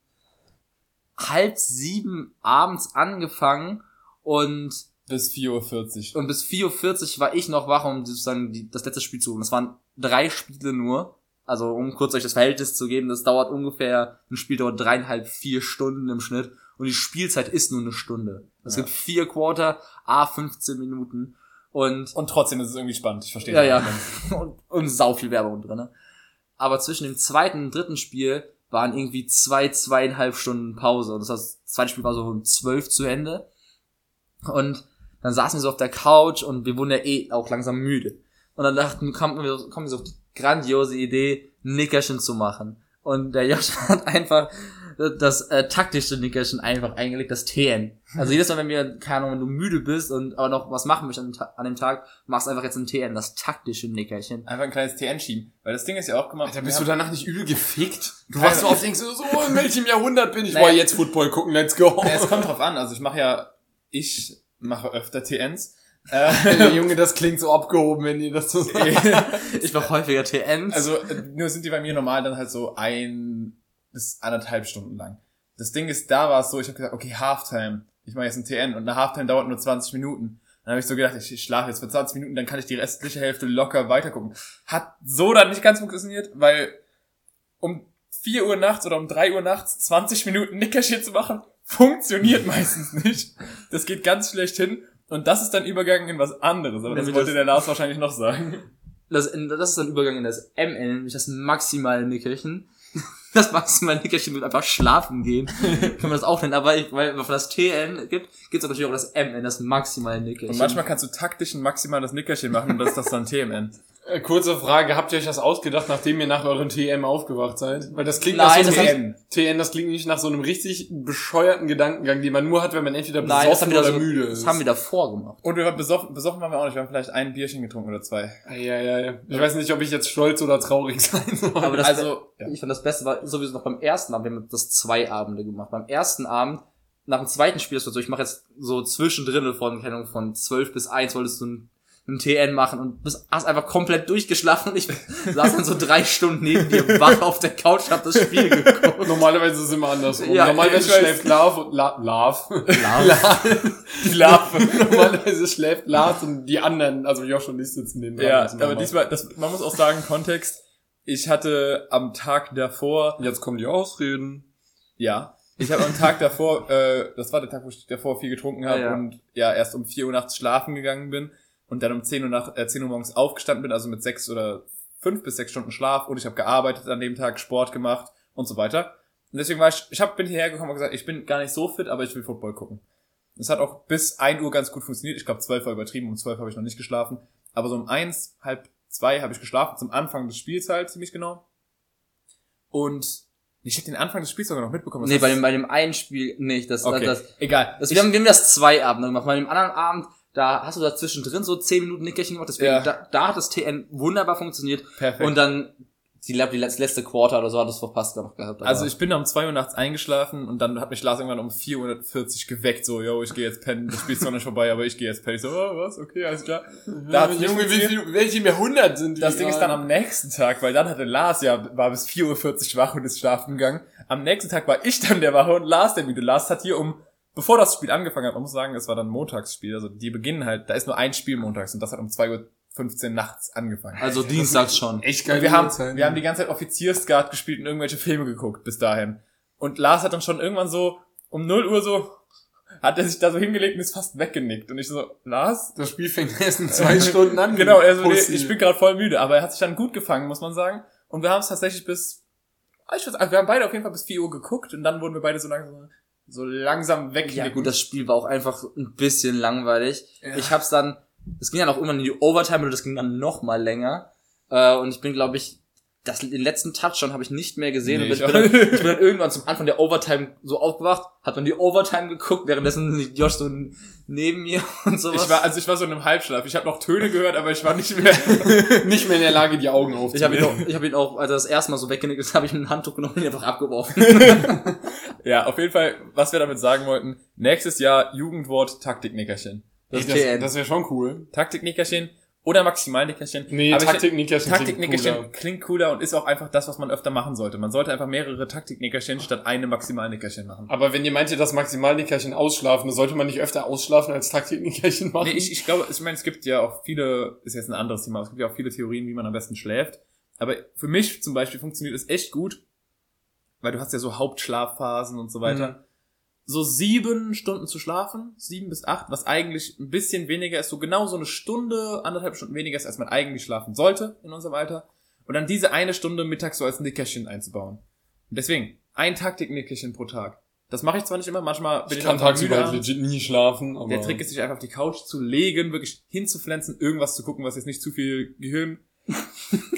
halb sieben abends angefangen und, Bis 4.40 Uhr. und bis 4.40 Uhr war ich noch wach, um sozusagen die, das letzte Spiel zu holen. Das waren drei Spiele nur. Also um kurz euch das Verhältnis zu geben, das dauert ungefähr, ein Spiel dauert dreieinhalb, vier Stunden im Schnitt und die Spielzeit ist nur eine Stunde. Es Ja. gibt vier Quarter, a 15 Minuten und Und trotzdem ist es irgendwie spannend. Ich verstehe ja, das ja. und, und sau viel Werbung drinne. Aber zwischen dem zweiten und dritten Spiel waren irgendwie zwei, zweieinhalb Stunden Pause. Und das, heißt, das zweite Spiel war so um zwölf zu Ende. Und dann saßen wir so auf der Couch und wir wurden ja eh auch langsam müde. Und dann dachten, kommen wir, kommen wir so auf die grandiose Idee, Nickerchen zu machen. Und der Josh hat einfach das äh, taktische Nickerchen einfach eingelegt, das TN. Also jedes Mal, wenn wir, keine Ahnung, wenn du müde bist und aber noch was machen möchtest an, an dem Tag, machst einfach jetzt ein TN, das taktische Nickerchen. Einfach ein kleines TN schieben. Weil das Ding ist ja auch gemacht. Alter, bist du wir danach nicht übel gefickt? Du warst so auf denkst du so, in welchem Jahrhundert bin ich? Naja. Boah, jetzt Football gucken, let's go. haben- Ja, es kommt drauf an. Also ich mache ja, ich mache öfter TNs. Äh, Junge, das klingt so abgehoben, wenn ihr das so sagt. Ich mache häufiger TNs. also äh, nur sind die bei mir normal dann halt so ein bis anderthalb Stunden lang. Das Ding ist, da war es so, ich habe gesagt, okay, Halftime. Ich mache jetzt ein TN und eine Halftime dauert nur 20 Minuten. Dann habe ich so gedacht, ich, schlafe jetzt für 20 Minuten, dann kann ich die restliche Hälfte locker weitergucken. Hat so dann nicht ganz funktioniert, weil um 4 Uhr nachts oder um 3 Uhr nachts 20 Minuten Nickerchen zu machen, funktioniert meistens nicht. Das geht ganz schlecht hin. Und das ist dann übergegangen in was anderes. Aber das wollte das- der Lars wahrscheinlich noch sagen. das, das ist dann Übergang in das MN, nämlich das maximale Nickerchen. Das maximale Nickerchen wird einfach schlafen gehen. Kann man das auch nennen. Aber ich, weil es das TN gibt, gibt es natürlich auch das MN, das maximale Nickerchen. Und manchmal kannst du taktisch ein maximales Nickerchen machen und das ist das dann TMN. Äh, Kurze Frage, habt ihr euch das ausgedacht, nachdem ihr nach eurem TM aufgewacht seid? Weil das klingt Nein, nach so das einem TN, das klingt nicht nach so einem richtig bescheuerten Gedankengang, den man nur hat, wenn man entweder Nein, das haben, besoffen wir da oder so, müde das ist. haben wir davor gemacht. Und wir waren besoffen, besoffen waren wir auch nicht. Wir haben vielleicht ein Bierchen getrunken oder zwei. ja, ja, ja. Ich weiß nicht, ob ich jetzt stolz oder traurig sein soll. Aber das, Also, ja. ich fand das Beste war sowieso noch beim ersten Abend. Wir haben das zwei Abende gemacht. Beim ersten Abend, nach dem zweiten Spiel, das war so, ich mache jetzt so zwischendrin von, keine Ahnung, von 12 bis 1 wolltest du ein, ein TN machen und bist, hast einfach komplett durchgeschlafen und ich saß dann so drei Stunden neben dir wach auf der Couch, hab das Spiel geguckt. Normalerweise ist es immer andersrum. Ja, Normalerweise schläft Love und La Love. die Larve. Normalerweise schläft Lars und die anderen, also Josh und ich sitzen neben ja, dran. aber diesmal, das, man muss auch sagen, Kontext. Ich hatte am Tag davor, Jetzt kommen die Ausreden. ja, ich habe am Tag davor, äh, das war der Tag, wo ich davor viel getrunken habe Ja, ja. und ja, erst um 4 Uhr nachts schlafen gegangen bin und dann um 10 Uhr, nach, äh, 10 Uhr morgens aufgestanden bin, also mit sechs oder fünf bis sechs Stunden Schlaf und ich habe gearbeitet an dem Tag, Sport gemacht und so weiter. Und deswegen war ich, ich hab, bin hierher gekommen und gesagt, ich bin gar nicht so fit, aber ich will Football gucken. Das hat auch bis 1 Uhr ganz gut funktioniert. Ich glaube, 12 war übertrieben, um 12 habe ich noch nicht geschlafen. Aber so um eins, halb zwei habe ich geschlafen, zum Anfang des Spiels halt, ziemlich genau. Und ich hätte den Anfang des Spiels sogar noch mitbekommen. was Nee, das- bei dem, bei dem einen Spiel nicht. Das, Okay, das, egal. das, Ich- wir, haben, wir haben das zwei Abende gemacht. Bei dem anderen Abend, da hast du da zwischendrin so zehn Minuten Nickerchen gemacht. Deswegen, Ja. da, da hat das TN wunderbar funktioniert. Perfekt. Und dann, ich glaube, die letzte, Quarter oder so hat es verpasst noch gehabt. Also ich bin um 2 Uhr nachts eingeschlafen und dann hat mich Lars irgendwann um 4.40 Uhr geweckt, so, yo, ich gehe jetzt pennen, das Spiel ist noch nicht vorbei, aber ich gehe jetzt pennen. Ich so, oh, was, okay, alles klar. Da nicht Junge, wie viel, welche im Jahrhundert sind die? Das Ding ist dann am nächsten Tag, weil dann hatte Lars ja, war bis 4.40 Uhr wach und ist schlafen gegangen. Am nächsten Tag war ich dann der Wache und Lars der müde. Lars hat hier um, bevor das Spiel angefangen hat, man muss sagen, es war dann Montagsspiel, also die beginnen halt, da ist nur ein Spiel montags und das hat um 2.15 Uhr nachts angefangen. also dienstags schon. echt geil. wir haben, wir haben die ganze Zeit Offiziersguard gespielt und irgendwelche Filme geguckt bis dahin. Und Lars hat dann schon irgendwann so um 0 Uhr so, hat er sich da so hingelegt und ist fast weggenickt. Und ich so, Lars? das Spiel fängt erst in zwei Stunden an. Genau, so, nee, Pussy. ich bin gerade voll müde. Aber er hat sich dann gut gefangen, muss man sagen. Und wir haben es tatsächlich bis, ich weiß, also wir haben beide auf jeden Fall bis 4 Uhr geguckt und dann wurden wir beide so langsam, so langsam Ja weggenickt. gut, das Spiel war auch einfach ein bisschen langweilig. Ich hab's dann, es ging dann auch irgendwann in die Overtime und das ging dann noch mal länger. Äh, und ich bin, glaube ich, das, den letzten Touchdown habe ich nicht mehr gesehen. Nee, und ich, bin dann, ich bin dann irgendwann zum Anfang der Overtime so aufgewacht, hat dann die Overtime geguckt, währenddessen Josh so neben mir und sowas. ich war, also ich war so in einem Halbschlaf. Ich habe noch Töne gehört, aber ich war nicht mehr. nicht mehr in der Lage, die Augen ich habe ihn, aufzunehmen. auch, ich hab ihn auch, als er das erste Mal so weggenickt ist, habe ich ein Handtuch genommen und ihn einfach abgeworfen. ja, auf jeden Fall, was wir damit sagen wollten, nächstes Jahr Jugendwort Taktiknickerchen. Das, TN. das wäre schon cool. Taktiknickerchen oder Maximalnickerchen. Nee, Aber Taktik-Nickerchen klingt Taktiknickerchen cooler. klingt cooler und ist auch einfach das, was man öfter machen sollte. Man sollte einfach mehrere Taktiknickerchen statt eine Maximalnickerchen machen. Aber wenn ihr meint, ihr das Maximalnickerchen ausschlafen, dann sollte man nicht öfter ausschlafen als Taktiknickerchen machen. Nee, ich, ich glaube, ich meine, es gibt ja auch viele, ist jetzt ein anderes Thema, es gibt ja auch viele Theorien, wie man am besten schläft. Aber für mich zum Beispiel funktioniert es echt gut, weil du hast ja so Hauptschlafphasen und so weiter. Mhm. So sieben Stunden zu schlafen, sieben bis acht, was eigentlich ein bisschen weniger ist, so genau so eine Stunde, anderthalb Stunden weniger ist, als man eigentlich schlafen sollte in unserem Alter. Und dann diese eine Stunde mittags so als Nickerchen einzubauen. Und deswegen, ein Taktik-Nickerchen pro Tag. Das mache ich zwar nicht immer, manchmal bin ich ich, kann tagsüber halt legit nie schlafen, aber Der Trick ist, sich einfach auf die Couch zu legen, wirklich hinzuflenzen, irgendwas zu gucken, was jetzt nicht zu viel Gehirn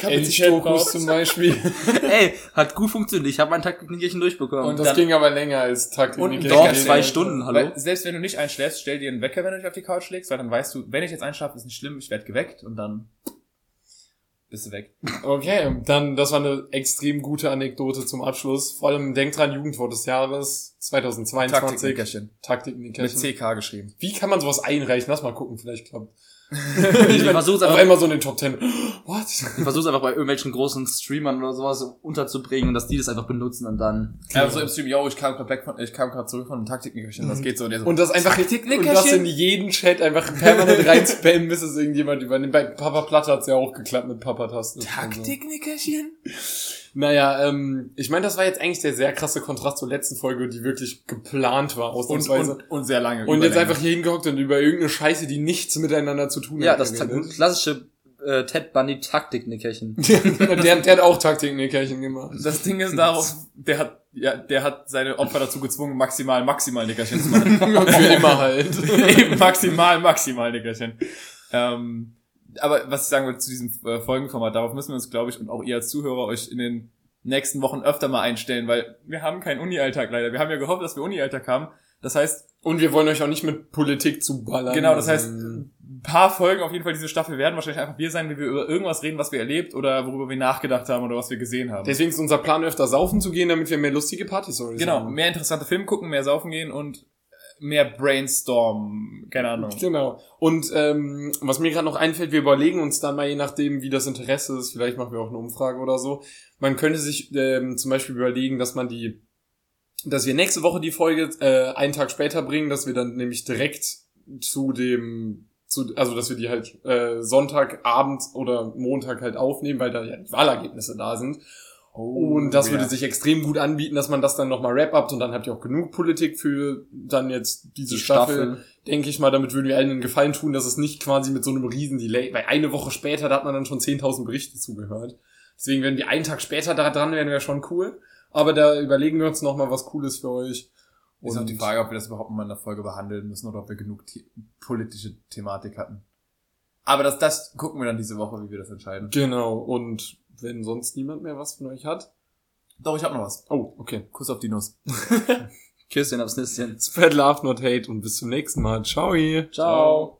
Elchdokus zum Beispiel. Ey, hat gut funktioniert. Ich habe mein Taktiknickerchen durchbekommen. Und das dann- ging aber länger als Und Taktiknickerchen. Doch, zwei. Stunden, hallo? Weil selbst wenn du nicht einschläfst, stell dir einen Wecker, wenn du dich auf die Couch legst, weil dann weißt du, wenn ich jetzt einschlafe, ist nicht schlimm, ich werde geweckt und dann bist du weg. Okay, dann, das war eine extrem gute Anekdote zum Abschluss. Vor allem denkt dran, Jugendwort des Jahres 2022. Taktiknickerchen. Mit Taktiknickerchen. CK geschrieben. Wie kann man sowas einreichen? Lass mal gucken, vielleicht klappt. ich versuche Auf einfach, einmal so in den Top 10. What? ich versuch's einfach bei irgendwelchen großen Streamern oder sowas unterzubringen und dass die das einfach benutzen und dann. Ja, so im Stream, yo, ich kam gerade weg von, ich kam gerade zurück von einem Taktiknickerchen, das geht so. Und, so Und das einfach und das in jeden Chat einfach permanent reinspammen, bis es irgendjemand übernimmt. Bei Papa Platte hat's ja auch geklappt mit Papa-Tasten. Taktiknickerchen? Naja, ähm, ich meine, das war jetzt eigentlich der sehr krasse Kontrast zur letzten Folge, die wirklich geplant war, Und, ausnahmsweise. und, und sehr lange. Und, jetzt einfach hier hingehockt und über irgendeine Scheiße, die nichts miteinander zu tun Ja, hat. das ta- geredet. klassische äh, Ted Bunny Taktiknickerchen. der, der hat auch Taktik-Nickerchen gemacht. Das Ding ist darauf, der hat, ja, der hat seine Opfer dazu gezwungen, maximal, maximal Nickerchen zu machen. Für immer halt. Eben maximal, maximal Nickerchen. Ähm, aber was ich sagen wollte zu diesem äh, Folgenformat, darauf müssen wir uns, glaube ich, und auch ihr als Zuhörer euch in den nächsten Wochen öfter mal einstellen, weil wir haben keinen Uni-Alltag leider. Wir haben ja gehofft, dass wir Uni-Alltag haben. Das heißt, Und wir wollen euch auch nicht mit Politik zu ballern. genau, das heißt, Ähm, ein paar Folgen auf jeden Fall diese Staffel werden wahrscheinlich einfach wir sein, wie wir über irgendwas reden, was wir erlebt oder worüber wir nachgedacht haben oder was wir gesehen haben. Deswegen ist unser Plan, öfter saufen zu gehen, damit wir mehr lustige Party-Stories Genau, haben. mehr interessante Filme gucken, mehr saufen gehen und mehr Brainstorm, keine Ahnung. Genau. Und ähm, was mir gerade noch einfällt, wir überlegen uns dann mal, je nachdem, wie das Interesse ist, vielleicht machen wir auch eine Umfrage oder so. Man könnte sich ähm, zum Beispiel überlegen, dass man die, dass wir nächste Woche die Folge äh, einen Tag später bringen, dass wir dann nämlich direkt zu dem, zu, also dass wir die halt äh, Sonntagabend oder Montag halt aufnehmen, weil da ja die Wahlergebnisse da sind. Und das würde ja. sich extrem gut anbieten, dass man das dann nochmal wrap-upt und dann habt ihr auch genug Politik für dann jetzt diese Die Staffel, Staffel. denke ich mal, damit würden wir allen einen Gefallen tun, dass es nicht quasi mit so einem riesen Delay, weil eine Woche später, da hat man dann schon 10.000 Berichte zugehört. Deswegen, wenn wir einen Tag später da dran wären, wäre schon cool. Aber da überlegen wir uns nochmal was Cooles für euch. Ist auch die Frage, ob wir das überhaupt mal in der Folge behandeln müssen oder ob wir genug the politische Thematik hatten. Aber das, das gucken wir dann diese Woche, wie wir das entscheiden. Genau, und wenn sonst niemand mehr was von euch hat. Doch, ich habe noch was. Oh, okay. Kuss auf die Nuss. Küsschen aufs Nüsschen. Spread love, not hate und bis zum nächsten Mal. Ciao. Ciao.